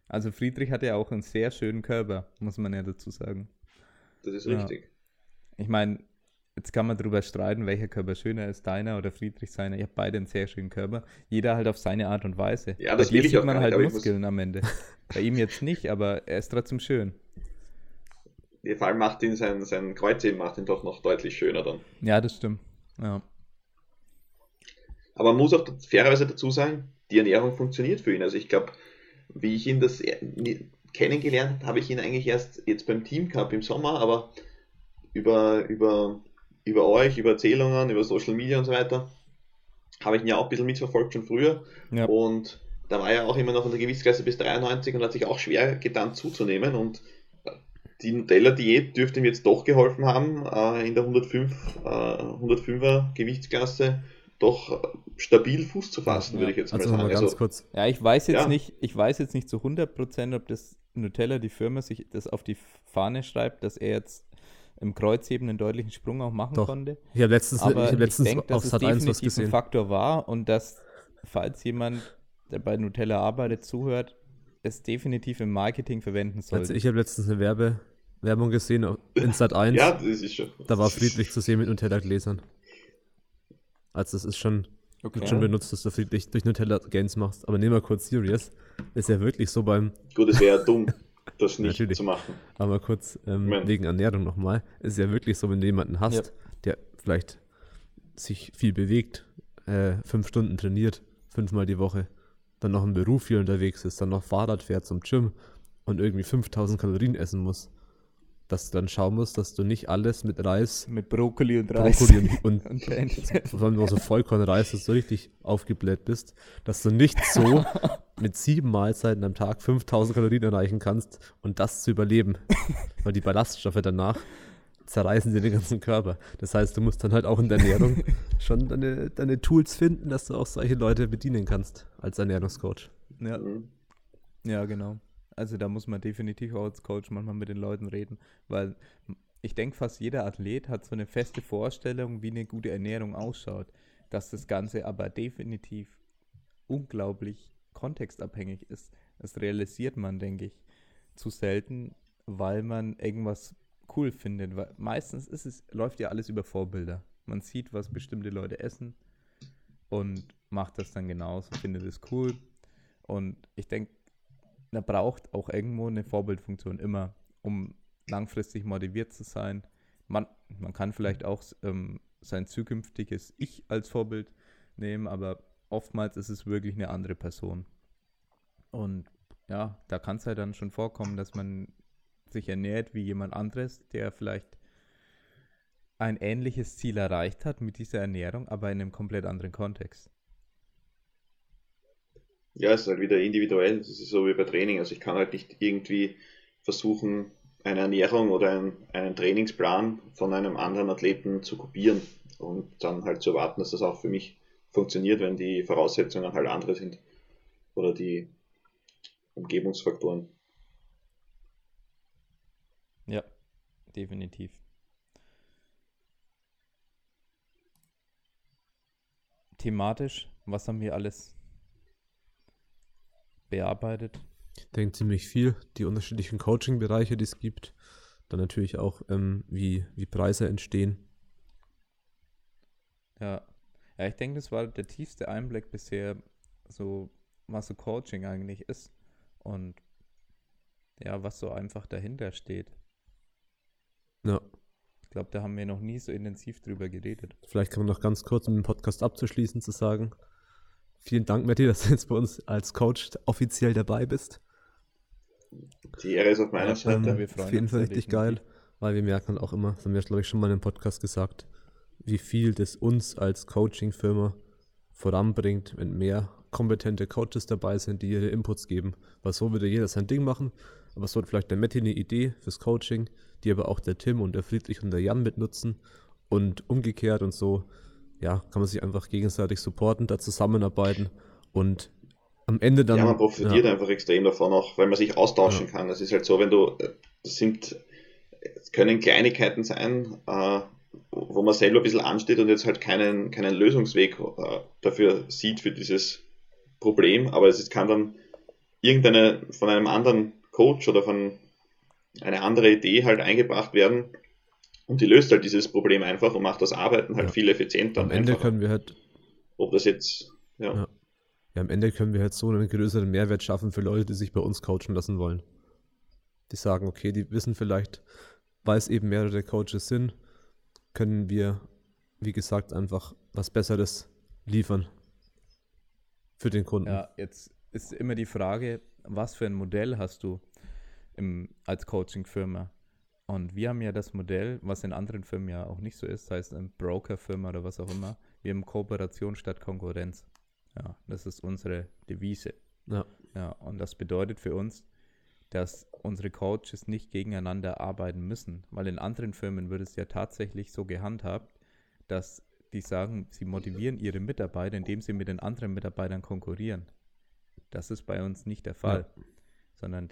Also Friedrich hat ja auch einen sehr schönen Körper, muss man ja dazu sagen. Das ist richtig. Ich meine, jetzt kann man darüber streiten, welcher Körper schöner ist, deiner oder Friedrich seiner. Ihr habt beide einen sehr schönen Körper. Jeder halt auf seine Art und Weise. Ja, das Bei ich sieht man halt Muskeln am Ende. *laughs* Bei ihm jetzt nicht, aber er ist trotzdem schön. Vor allem macht ihn sein, sein Kreuzheben macht ihn doch noch deutlich schöner dann. Ja, das stimmt. Ja. Aber man muss auch fairerweise dazu sagen, die Ernährung funktioniert für ihn. Also ich glaube, wie ich ihn das kennengelernt habe, ich ihn eigentlich erst jetzt beim Team Cup im Sommer, aber über, über, über euch, über Erzählungen, über Social Media und so weiter, habe ich ihn ja auch ein bisschen mitverfolgt schon früher. Ja. Und da war er auch immer noch in der Gewichtsklasse bis 93 und hat sich auch schwer getan zuzunehmen. Und die Nutella-Diät dürfte ihm jetzt doch geholfen haben, äh, in der 105, äh, 105er Gewichtsklasse doch stabil Fuß zu fassen, ja, würde ich jetzt also mal sagen. Mal ganz also, kurz. Ja, ich weiß jetzt ja. nicht, ich weiß jetzt nicht zu 100%, ob das Nutella, die Firma, sich das auf die Fahne schreibt, dass er jetzt im Kreuzheben einen deutlichen Sprung auch machen Doch. konnte. Ich habe letztens, Aber ich hab letztens ich denk, dass es definitiv ein Faktor war und dass, falls jemand, der bei Nutella arbeitet, zuhört, es definitiv im Marketing verwenden sollte. Ich habe letztens eine Werbe, Werbung gesehen in Sat 1. ja, das ist schon. Da war friedlich zu sehen mit Nutella-Gläsern. Also das ist schon, okay. schon benutzt, dass du friedlich durch Nutella Gains machst. Aber nehmen wir kurz serious. Ist ja wirklich so beim. Gut, es wäre ja dumm, das nicht Natürlich. zu machen. Aber kurz ähm, wegen Ernährung nochmal. Ist ja wirklich so, wenn du jemanden hast, ja. der vielleicht sich viel bewegt, äh, fünf Stunden trainiert, fünfmal die Woche, dann noch im Beruf viel unterwegs ist, dann noch Fahrrad fährt zum Gym und irgendwie 5000 Kalorien essen muss dass du dann schauen musst, dass du nicht alles mit Reis. Mit Brokkoli und Reis. Brokkoli und, *laughs* und, vor allem so Vollkornreis, dass du richtig aufgebläht bist, dass du nicht so *laughs* mit sieben Mahlzeiten am Tag 5000 Kalorien erreichen kannst und das zu überleben. *laughs* Weil die Ballaststoffe danach zerreißen dir den ganzen Körper. Das heißt, du musst dann halt auch in der Ernährung schon deine, deine Tools finden, dass du auch solche Leute bedienen kannst als Ernährungscoach. Ja. Ja, genau. Also da muss man definitiv auch als Coach manchmal mit den Leuten reden, weil ich denke, fast jeder Athlet hat so eine feste Vorstellung, wie eine gute Ernährung ausschaut. Dass das Ganze aber definitiv unglaublich kontextabhängig ist. Das realisiert man, denke ich, zu selten, weil man irgendwas cool findet. Weil meistens ist es, läuft ja alles über Vorbilder. Man sieht, was bestimmte Leute essen und macht das dann genauso, findet es cool. Und ich denke, da braucht auch irgendwo eine Vorbildfunktion immer, um langfristig motiviert zu sein. Man, man kann vielleicht auch ähm, sein zukünftiges Ich als Vorbild nehmen, aber oftmals ist es wirklich eine andere Person. Und ja, da kann es halt dann schon vorkommen, dass man sich ernährt wie jemand anderes, der vielleicht ein ähnliches Ziel erreicht hat mit dieser Ernährung, aber in einem komplett anderen Kontext. Ja, es ist halt wieder individuell. Das ist so wie bei Training. Also ich kann halt nicht irgendwie versuchen, eine Ernährung oder einen, einen Trainingsplan von einem anderen Athleten zu kopieren und dann halt zu erwarten, dass das auch für mich funktioniert, wenn die Voraussetzungen halt andere sind oder die Umgebungsfaktoren. Ja, definitiv. Thematisch, was haben wir alles bearbeitet? Ich denke ziemlich viel. Die unterschiedlichen Coaching-Bereiche, die es gibt. Dann natürlich auch, ähm, wie, wie Preise entstehen. Ja. Ja, ich denke, das war der tiefste Einblick bisher, so was so Coaching eigentlich ist und ja, was so einfach dahinter steht. Ja. Ich glaube, da haben wir noch nie so intensiv drüber geredet. Vielleicht kann man noch ganz kurz, um den Podcast abzuschließen, zu sagen, vielen Dank, Matti, dass du jetzt bei uns als Coach offiziell dabei bist. Die Ehre ist auf meiner ja, Seite. Ähm, wir freuen auf jeden Fall richtig geil, weil wir merken auch immer, das haben wir, glaube ich, schon mal in einem Podcast gesagt, wie viel das uns als Coaching-Firma voranbringt, wenn mehr kompetente Coaches dabei sind, die ihre Inputs geben. Weil so würde jeder sein Ding machen, aber so hat vielleicht der Matti eine Idee fürs Coaching, die aber auch der Tim und der Friedrich und der Jan mitnutzen und umgekehrt und so, ja, kann man sich einfach gegenseitig supporten, da zusammenarbeiten und am Ende dann. Ja, man profitiert ja. einfach extrem davon auch, weil man sich austauschen ja. kann. Es ist halt so, wenn du, das sind, es können Kleinigkeiten sein, äh, wo man selber ein bisschen ansteht und jetzt halt keinen, keinen Lösungsweg äh, dafür sieht für dieses Problem, aber es kann dann irgendeine von einem anderen Coach oder von einer andere Idee halt eingebracht werden und die löst halt dieses Problem einfach und macht das Arbeiten halt ja. viel effizienter. Am Ende einfacher. können wir halt. Ob das jetzt, ja. ja. Ja, am Ende können wir halt so einen größeren Mehrwert schaffen für Leute, die sich bei uns coachen lassen wollen. Die sagen, okay, die wissen vielleicht, weil es eben mehrere Coaches sind, können wir, wie gesagt, einfach was Besseres liefern für den Kunden. Ja, jetzt ist immer die Frage, was für ein Modell hast du im, als Coaching-Firma? Und wir haben ja das Modell, was in anderen Firmen ja auch nicht so ist, das heißt eine Broker-Firma oder was auch immer. Wir haben Kooperation statt Konkurrenz. Ja, das ist unsere Devise. Ja. ja. Und das bedeutet für uns, dass unsere Coaches nicht gegeneinander arbeiten müssen, weil in anderen Firmen wird es ja tatsächlich so gehandhabt, dass die sagen, sie motivieren ihre Mitarbeiter, indem sie mit den anderen Mitarbeitern konkurrieren. Das ist bei uns nicht der Fall, ja. sondern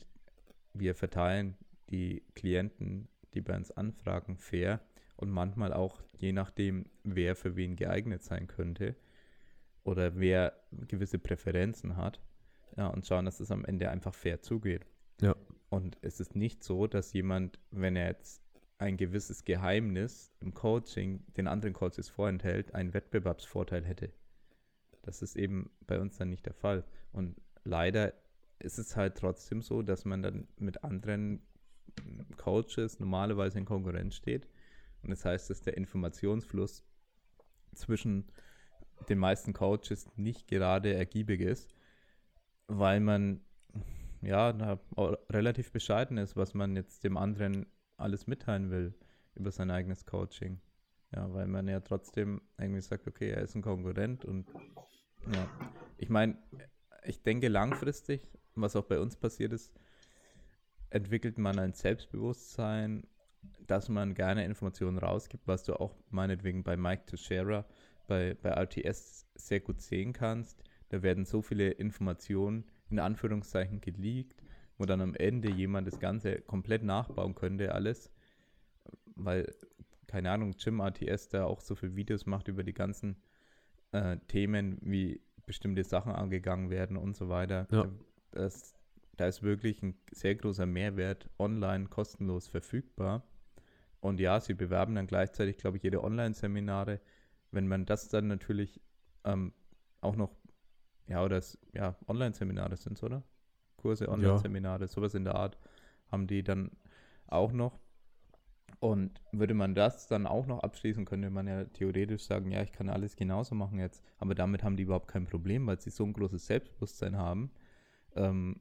wir verteilen die Klienten, die bei uns anfragen, fair und manchmal auch je nachdem, wer für wen geeignet sein könnte oder wer gewisse Präferenzen hat. Ja, und schauen, dass es am Ende einfach fair zugeht. Ja. Und es ist nicht so, dass jemand, wenn er jetzt ein gewisses Geheimnis im Coaching den anderen Coaches vorenthält, einen Wettbewerbsvorteil hätte. Das ist eben bei uns dann nicht der Fall. Und leider ist es halt trotzdem so, dass man dann mit anderen Coaches normalerweise in Konkurrenz steht. Und das heißt, dass der Informationsfluss zwischen den meisten Coaches nicht gerade ergiebig ist, weil man ja relativ bescheiden ist, was man jetzt dem anderen alles mitteilen will über sein eigenes Coaching. Ja, weil man ja trotzdem irgendwie sagt, okay, er ist ein Konkurrent und ja. Ich meine, ich denke langfristig, was auch bei uns passiert ist, entwickelt man ein Selbstbewusstsein, dass man gerne Informationen rausgibt, was du auch meinetwegen bei Mike Teixeira bei, bei RTS sehr gut sehen kannst. Da werden so viele Informationen in Anführungszeichen geleakt, wo dann am Ende jemand das Ganze komplett nachbauen könnte, alles. Weil, keine Ahnung, Jim ATS da auch so viele Videos macht über die ganzen äh, Themen, wie bestimmte Sachen angegangen werden und so weiter. Ja. Das, da ist wirklich ein sehr großer Mehrwert online kostenlos verfügbar. Und ja, sie bewerben dann gleichzeitig, glaube ich, jede Online-Seminare. Wenn man das dann natürlich ähm, auch noch, ja, oder ja, Online-Seminare sind es, oder? Kurse, Online-Seminare, ja. sowas in der Art haben die dann auch noch. Und würde man das dann auch noch abschließen, könnte man ja theoretisch sagen, ja, ich kann alles genauso machen jetzt. Aber damit haben die überhaupt kein Problem, weil sie so ein großes Selbstbewusstsein haben. Ähm,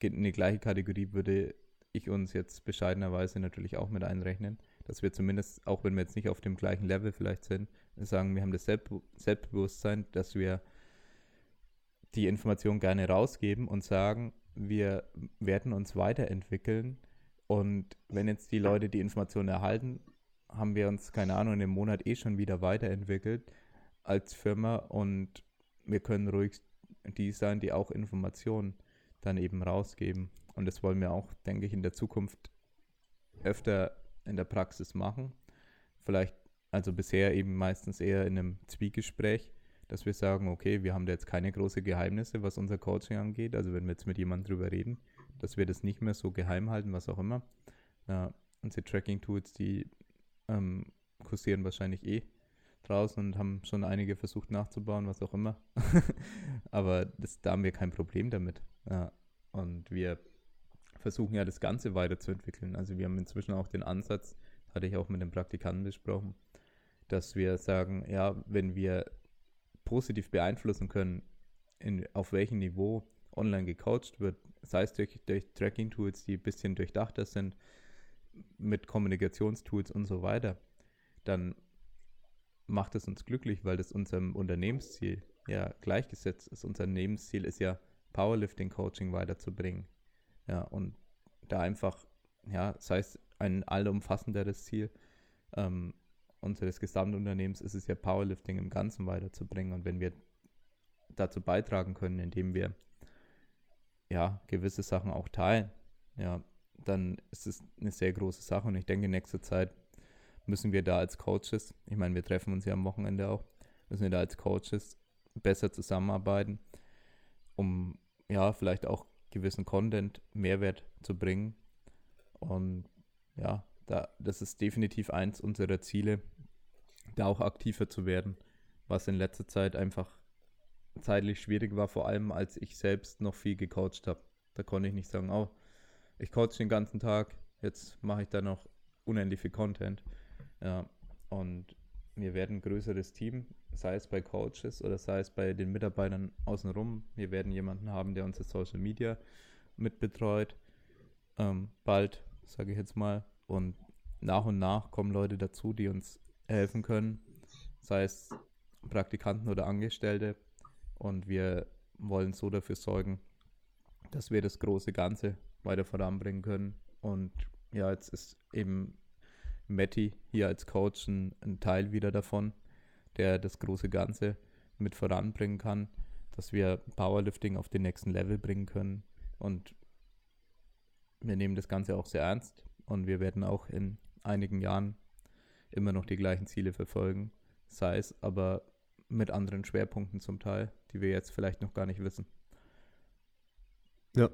in die gleiche Kategorie würde ich uns jetzt bescheidenerweise natürlich auch mit einrechnen, dass wir zumindest, auch wenn wir jetzt nicht auf dem gleichen Level vielleicht sind, sagen, wir haben das Selbstbewusstsein, dass wir die Information gerne rausgeben und sagen, wir werden uns weiterentwickeln. Und wenn jetzt die Leute die Informationen erhalten, haben wir uns, keine Ahnung, in dem Monat eh schon wieder weiterentwickelt als Firma und wir können ruhig die sein, die auch Informationen dann eben rausgeben. Und das wollen wir auch, denke ich, in der Zukunft öfter in der Praxis machen. Vielleicht, also bisher eben meistens eher in einem Zwiegespräch, dass wir sagen, okay, wir haben da jetzt keine großen Geheimnisse, was unser Coaching angeht. Also wenn wir jetzt mit jemandem drüber reden, dass wir das nicht mehr so geheim halten, was auch immer. Ja, unsere Tracking-Tools, die ähm, kursieren wahrscheinlich eh draußen und haben schon einige versucht nachzubauen, was auch immer. *laughs* Aber das, da haben wir kein Problem damit. Ja. Und wir versuchen ja das Ganze weiterzuentwickeln. Also wir haben inzwischen auch den Ansatz, hatte ich auch mit den Praktikanten besprochen, dass wir sagen, ja, wenn wir positiv beeinflussen können, in, auf welchem Niveau online gecoacht wird, sei es durch, durch Tracking-Tools, die ein bisschen durchdachter sind, mit Kommunikationstools und so weiter, dann macht es uns glücklich, weil das unserem Unternehmensziel ja gleichgesetzt ist. Unser Unternehmensziel ist ja, Powerlifting-Coaching weiterzubringen. Ja, und da einfach, ja, sei es ein allumfassenderes Ziel ähm, unseres Gesamtunternehmens, ist es ja Powerlifting im Ganzen weiterzubringen. Und wenn wir dazu beitragen können, indem wir ja, gewisse Sachen auch teilen, ja, dann ist es eine sehr große Sache und ich denke, in nächster Zeit müssen wir da als Coaches, ich meine, wir treffen uns ja am Wochenende auch, müssen wir da als Coaches besser zusammenarbeiten, um ja, vielleicht auch gewissen Content Mehrwert zu bringen. Und ja, da, das ist definitiv eins unserer Ziele, da auch aktiver zu werden, was in letzter Zeit einfach zeitlich schwierig war, vor allem als ich selbst noch viel gecoacht habe. Da konnte ich nicht sagen, oh, ich coach den ganzen Tag, jetzt mache ich da noch unendlich viel Content. Ja, und wir werden ein größeres Team, sei es bei Coaches oder sei es bei den Mitarbeitern außenrum. Wir werden jemanden haben, der unsere Social Media mitbetreut. Ähm, bald, sage ich jetzt mal. Und nach und nach kommen Leute dazu, die uns helfen können, sei es Praktikanten oder Angestellte, und wir wollen so dafür sorgen, dass wir das große Ganze weiter voranbringen können. Und ja, jetzt ist eben Matti hier als Coach ein, ein Teil wieder davon, der das große Ganze mit voranbringen kann, dass wir Powerlifting auf den nächsten Level bringen können. Und wir nehmen das Ganze auch sehr ernst und wir werden auch in einigen Jahren immer noch die gleichen Ziele verfolgen, sei es aber mit anderen Schwerpunkten zum Teil, die wir jetzt vielleicht noch gar nicht wissen. Ja.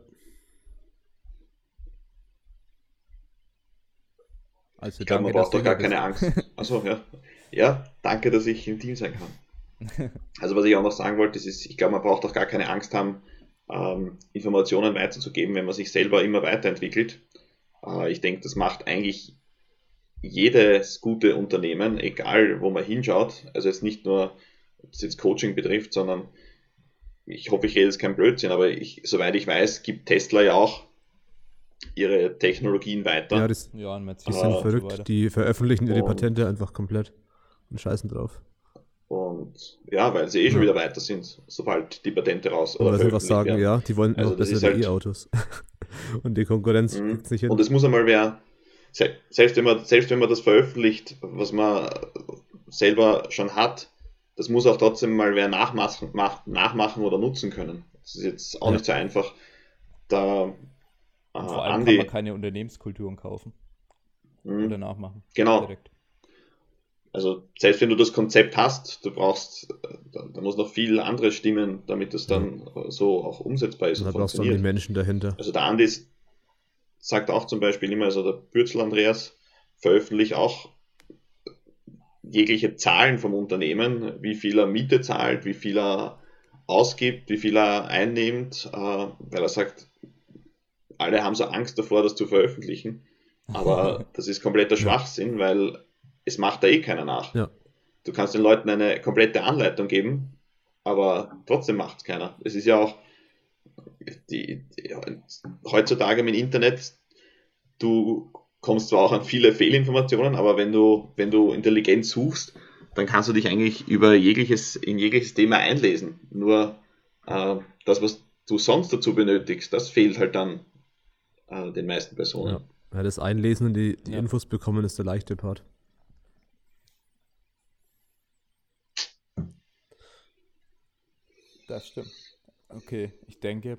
Also ich glaube, man braucht doch gar keine Angst. *laughs* Achso, ja. Ja, danke, dass ich im Team sein kann. *laughs* Also was ich auch noch sagen wollte, ist, ich glaube, man braucht auch gar keine Angst haben, ähm, Informationen weiterzugeben, wenn man sich selber immer weiterentwickelt. Äh, ich denke, das macht eigentlich jedes gute Unternehmen, egal wo man hinschaut. Also jetzt nicht nur was jetzt Coaching betrifft, sondern ich hoffe, ich rede jetzt kein Blödsinn, aber ich, soweit ich weiß, gibt Tesla ja auch ihre Technologien weiter. Ja, das, ja die sind äh, verrückt. Die veröffentlichen ihre Patente einfach komplett und scheißen drauf. Und ja, weil sie eh schon ja. wieder weiter sind, sobald die Patente raus oder einfach sagen, werden. ja, die wollen also noch bessere halt, E-Autos. *laughs* und die Konkurrenz mhm. nicht hin. Und es muss einmal wer, selbst wenn, man, selbst wenn man das veröffentlicht, was man selber schon hat, das muss auch trotzdem mal wer nachmachen, nachmachen oder nutzen können. Das ist jetzt auch ja. nicht so einfach. Da, äh, vor allem Andi, kann man keine Unternehmenskulturen kaufen mh, oder nachmachen. Genau. Direkt. Also selbst wenn du das Konzept hast, du brauchst, da, da muss noch viel andere stimmen, damit es dann so auch umsetzbar ist. Und da brauchst du die Menschen dahinter. Also der Andi sagt auch zum Beispiel immer, also der Bürzel Andreas veröffentlicht auch jegliche Zahlen vom Unternehmen, wie viel er Miete zahlt, wie viel er ausgibt, wie viel er einnimmt, äh, weil er sagt, alle haben so Angst davor, das zu veröffentlichen. Aber *laughs* das ist kompletter Schwachsinn, weil es macht da eh keiner nach. Ja. Du kannst den Leuten eine komplette Anleitung geben, aber trotzdem macht es keiner. Es ist ja auch die, die, heutzutage im Internet, du kommst zwar auch an viele Fehlinformationen, aber wenn du, wenn du intelligent suchst, dann kannst du dich eigentlich über jegliches, in jegliches Thema einlesen. Nur äh, das, was du sonst dazu benötigst, das fehlt halt dann äh, den meisten Personen. Ja. ja das Einlesen und die, die ja. Infos bekommen ist der leichte Part. Das stimmt. Okay, ich denke,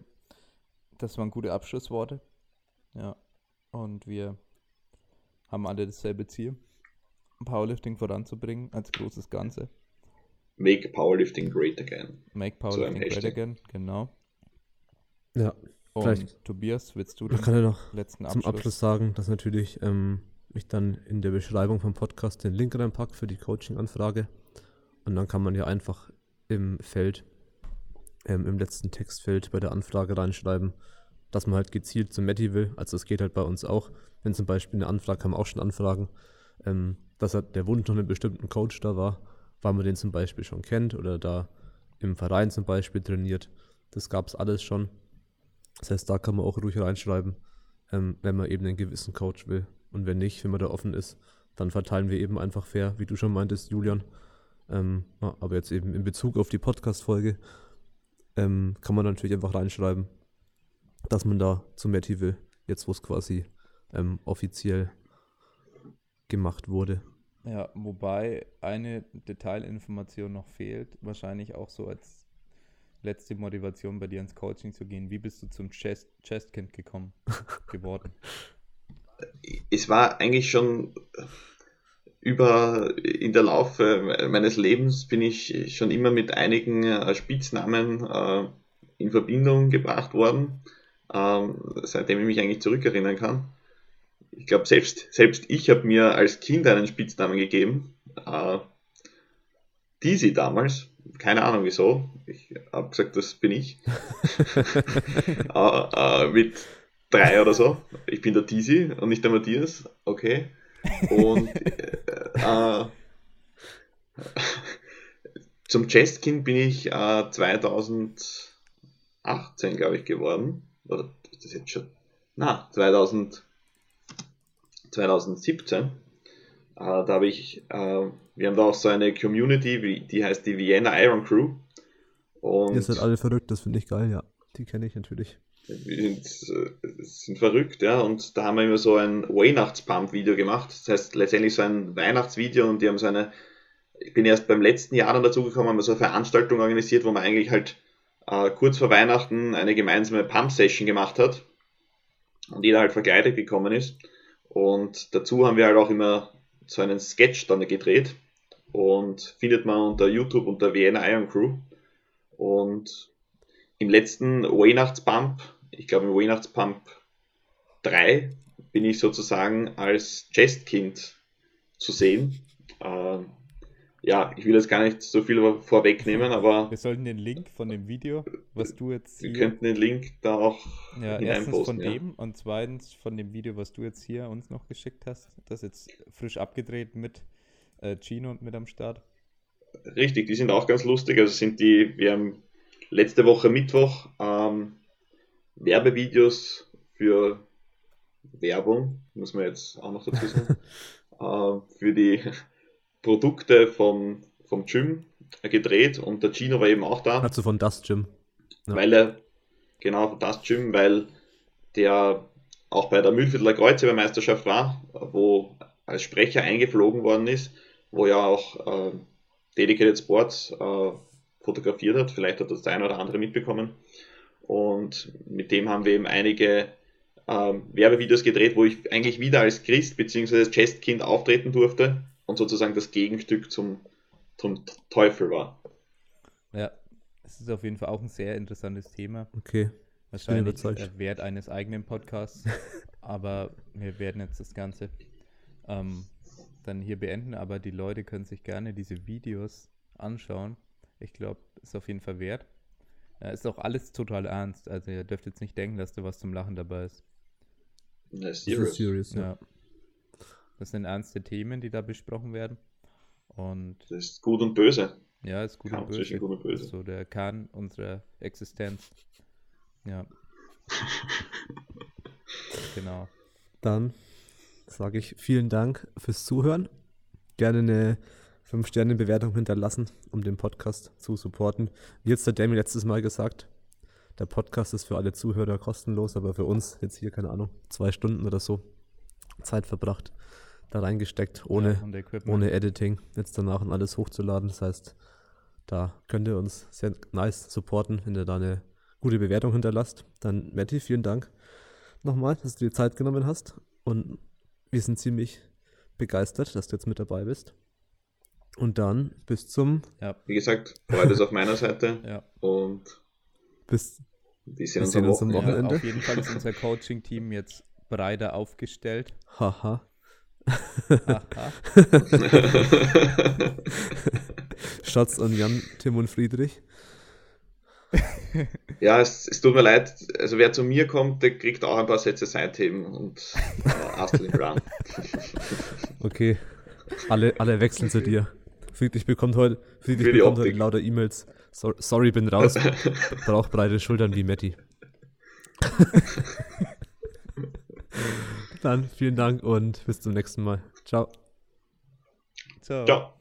das waren gute Abschlussworte. Ja. Und wir haben alle dasselbe Ziel, Powerlifting voranzubringen als großes Ganze. Make Powerlifting great again. Make Powerlifting great again, genau. Ja. Und vielleicht, Tobias, willst du den kann ja noch letzten Abschluss? zum Abschluss sagen, dass natürlich ähm, ich dann in der Beschreibung vom Podcast den Link reinpacke für die Coaching-Anfrage. Und dann kann man ja einfach im Feld, ähm, im letzten Textfeld bei der Anfrage reinschreiben, dass man halt gezielt zum Matti will. Also das geht halt bei uns auch wenn zum Beispiel eine Anfrage, kann man auch schon anfragen, ähm, dass halt der Wunsch nach einem bestimmten Coach da war, weil man den zum Beispiel schon kennt oder da im Verein zum Beispiel trainiert. Das gab es alles schon. Das heißt, da kann man auch ruhig reinschreiben, ähm, wenn man eben einen gewissen Coach will. Und wenn nicht, wenn man da offen ist, dann verteilen wir eben einfach fair, wie du schon meintest, Julian. Ähm, aber jetzt eben in Bezug auf die Podcast-Folge ähm, kann man natürlich einfach reinschreiben, dass man da zu Matti will, jetzt wo es quasi ähm, offiziell gemacht wurde. Ja, wobei eine Detailinformation noch fehlt, wahrscheinlich auch so als letzte Motivation bei dir ins Coaching zu gehen. Wie bist du zum Chest Chestkind gekommen *laughs* geworden? Es war eigentlich schon über in der Laufe meines Lebens bin ich schon immer mit einigen äh, Spitznamen äh, in Verbindung gebracht worden, äh, seitdem ich mich eigentlich zurückerinnern kann ich glaube, selbst, selbst ich habe mir als Kind einen Spitznamen gegeben. Äh, Dizzy damals. Keine Ahnung wieso. Ich habe gesagt, das bin ich. *laughs* äh, äh, mit drei oder so. Ich bin der Dizzy und nicht der Matthias. Okay. Und äh, äh zum Chestkind bin ich 2018, äh, glaube ich, geworden. Oder ist das jetzt schon? Na, 2000. 2017. Äh, da habe ich, wir haben da auch so eine Community, die heißt die Vienna Iron Crew. Und Ihr seid alle verrückt, das finde ich geil, ja. Die kenne ich natürlich. Wir sind, äh, sind, verrückt, ja. Und da haben wir immer so ein Weihnachtspump-Video gemacht. Das heißt letztendlich so ein Weihnachtsvideo und die haben so eine, ich bin erst beim letzten Jahr dann dazugekommen, haben wir so eine Veranstaltung organisiert, wo man eigentlich halt äh, kurz vor Weihnachten eine gemeinsame Pump-Session gemacht hat und jeder halt verkleidet gekommen ist. Und dazu haben wir halt auch immer so einen Sketch dann gedreht und findet man unter YouTube unter Vienna Iron Crew. Und im letzten Weihnachtspump, ich glaube im Weihnachtspump 3, bin ich sozusagen als Chestkind zu sehen. Ähm, ja, ich will jetzt gar nicht so viel vorwegnehmen, aber. Wir sollten den Link von dem Video, was du jetzt. Wir könnten den Link da auch ja, erstens von ja. dem und zweitens von dem Video, was du jetzt hier uns noch geschickt hast. Das jetzt frisch abgedreht mit äh, Gino mit am Start. Richtig, die sind auch ganz lustig. Also sind die, wir haben letzte Woche Mittwoch ähm, Werbevideos für Werbung, muss man jetzt auch noch dazu sagen, *laughs* äh, für die Produkte vom, vom Gym gedreht und der Gino war eben auch da. Also von das Gym. Ja. Weil er, genau, von das Gym, weil der auch bei der Mühlviertler Kreuzhebermeisterschaft war, wo als Sprecher eingeflogen worden ist, wo ja auch äh, Dedicated Sports äh, fotografiert hat. Vielleicht hat das der eine oder andere mitbekommen. Und mit dem haben wir eben einige ähm, Werbevideos gedreht, wo ich eigentlich wieder als Christ bzw. als Chestkind auftreten durfte und sozusagen das Gegenstück zum, zum Teufel war. Ja, es ist auf jeden Fall auch ein sehr interessantes Thema. Okay. Wahrscheinlich Wert eines eigenen Podcasts. *laughs* aber wir werden jetzt das Ganze ähm, dann hier beenden. Aber die Leute können sich gerne diese Videos anschauen. Ich glaube, ist auf jeden Fall wert. Ja, ist auch alles total ernst. Also ihr dürft jetzt nicht denken, dass da was zum Lachen dabei ist. Das ist serious. serious ja. ja. Das sind ernste Themen, die da besprochen werden. Und das ist gut und böse. Ja, ist gut, und böse. gut und böse. so der Kern unserer Existenz. Ja. *laughs* genau. Dann sage ich vielen Dank fürs Zuhören. Gerne eine 5-Sterne-Bewertung hinterlassen, um den Podcast zu supporten. Wie jetzt der Demi letztes Mal gesagt, der Podcast ist für alle Zuhörer kostenlos, aber für uns jetzt hier, keine Ahnung, zwei Stunden oder so Zeit verbracht, da reingesteckt, ohne, ja, ohne Editing, jetzt danach und alles hochzuladen. Das heißt, da könnt ihr uns sehr nice supporten, wenn ihr da eine gute Bewertung hinterlasst. Dann, Matti, vielen Dank nochmal, dass du dir Zeit genommen hast. Und wir sind ziemlich begeistert, dass du jetzt mit dabei bist. Und dann bis zum. Ja. Wie gesagt, Freude ist auf meiner Seite. *laughs* ja. Und bis, wir sehen uns am Wochenende. Ja, auf jeden Fall ist unser Coaching-Team jetzt breiter aufgestellt. Haha. *laughs* Schatz an Jan, Tim und Friedrich. Ja, es, es, tut mir leid. Also wer zu mir kommt, der kriegt auch ein paar Sätze Seitheben und äh, Astrid Run. *laughs* okay. Alle, alle wechseln zu dir. Friedrich bekommt heute, Friedrich bekommt heute lauter E-Mails. So, sorry, bin raus. *laughs* Braucht breite Schultern wie Matti. *laughs* Dann vielen Dank und bis zum nächsten Mal. Ciao. Ciao. Ciao.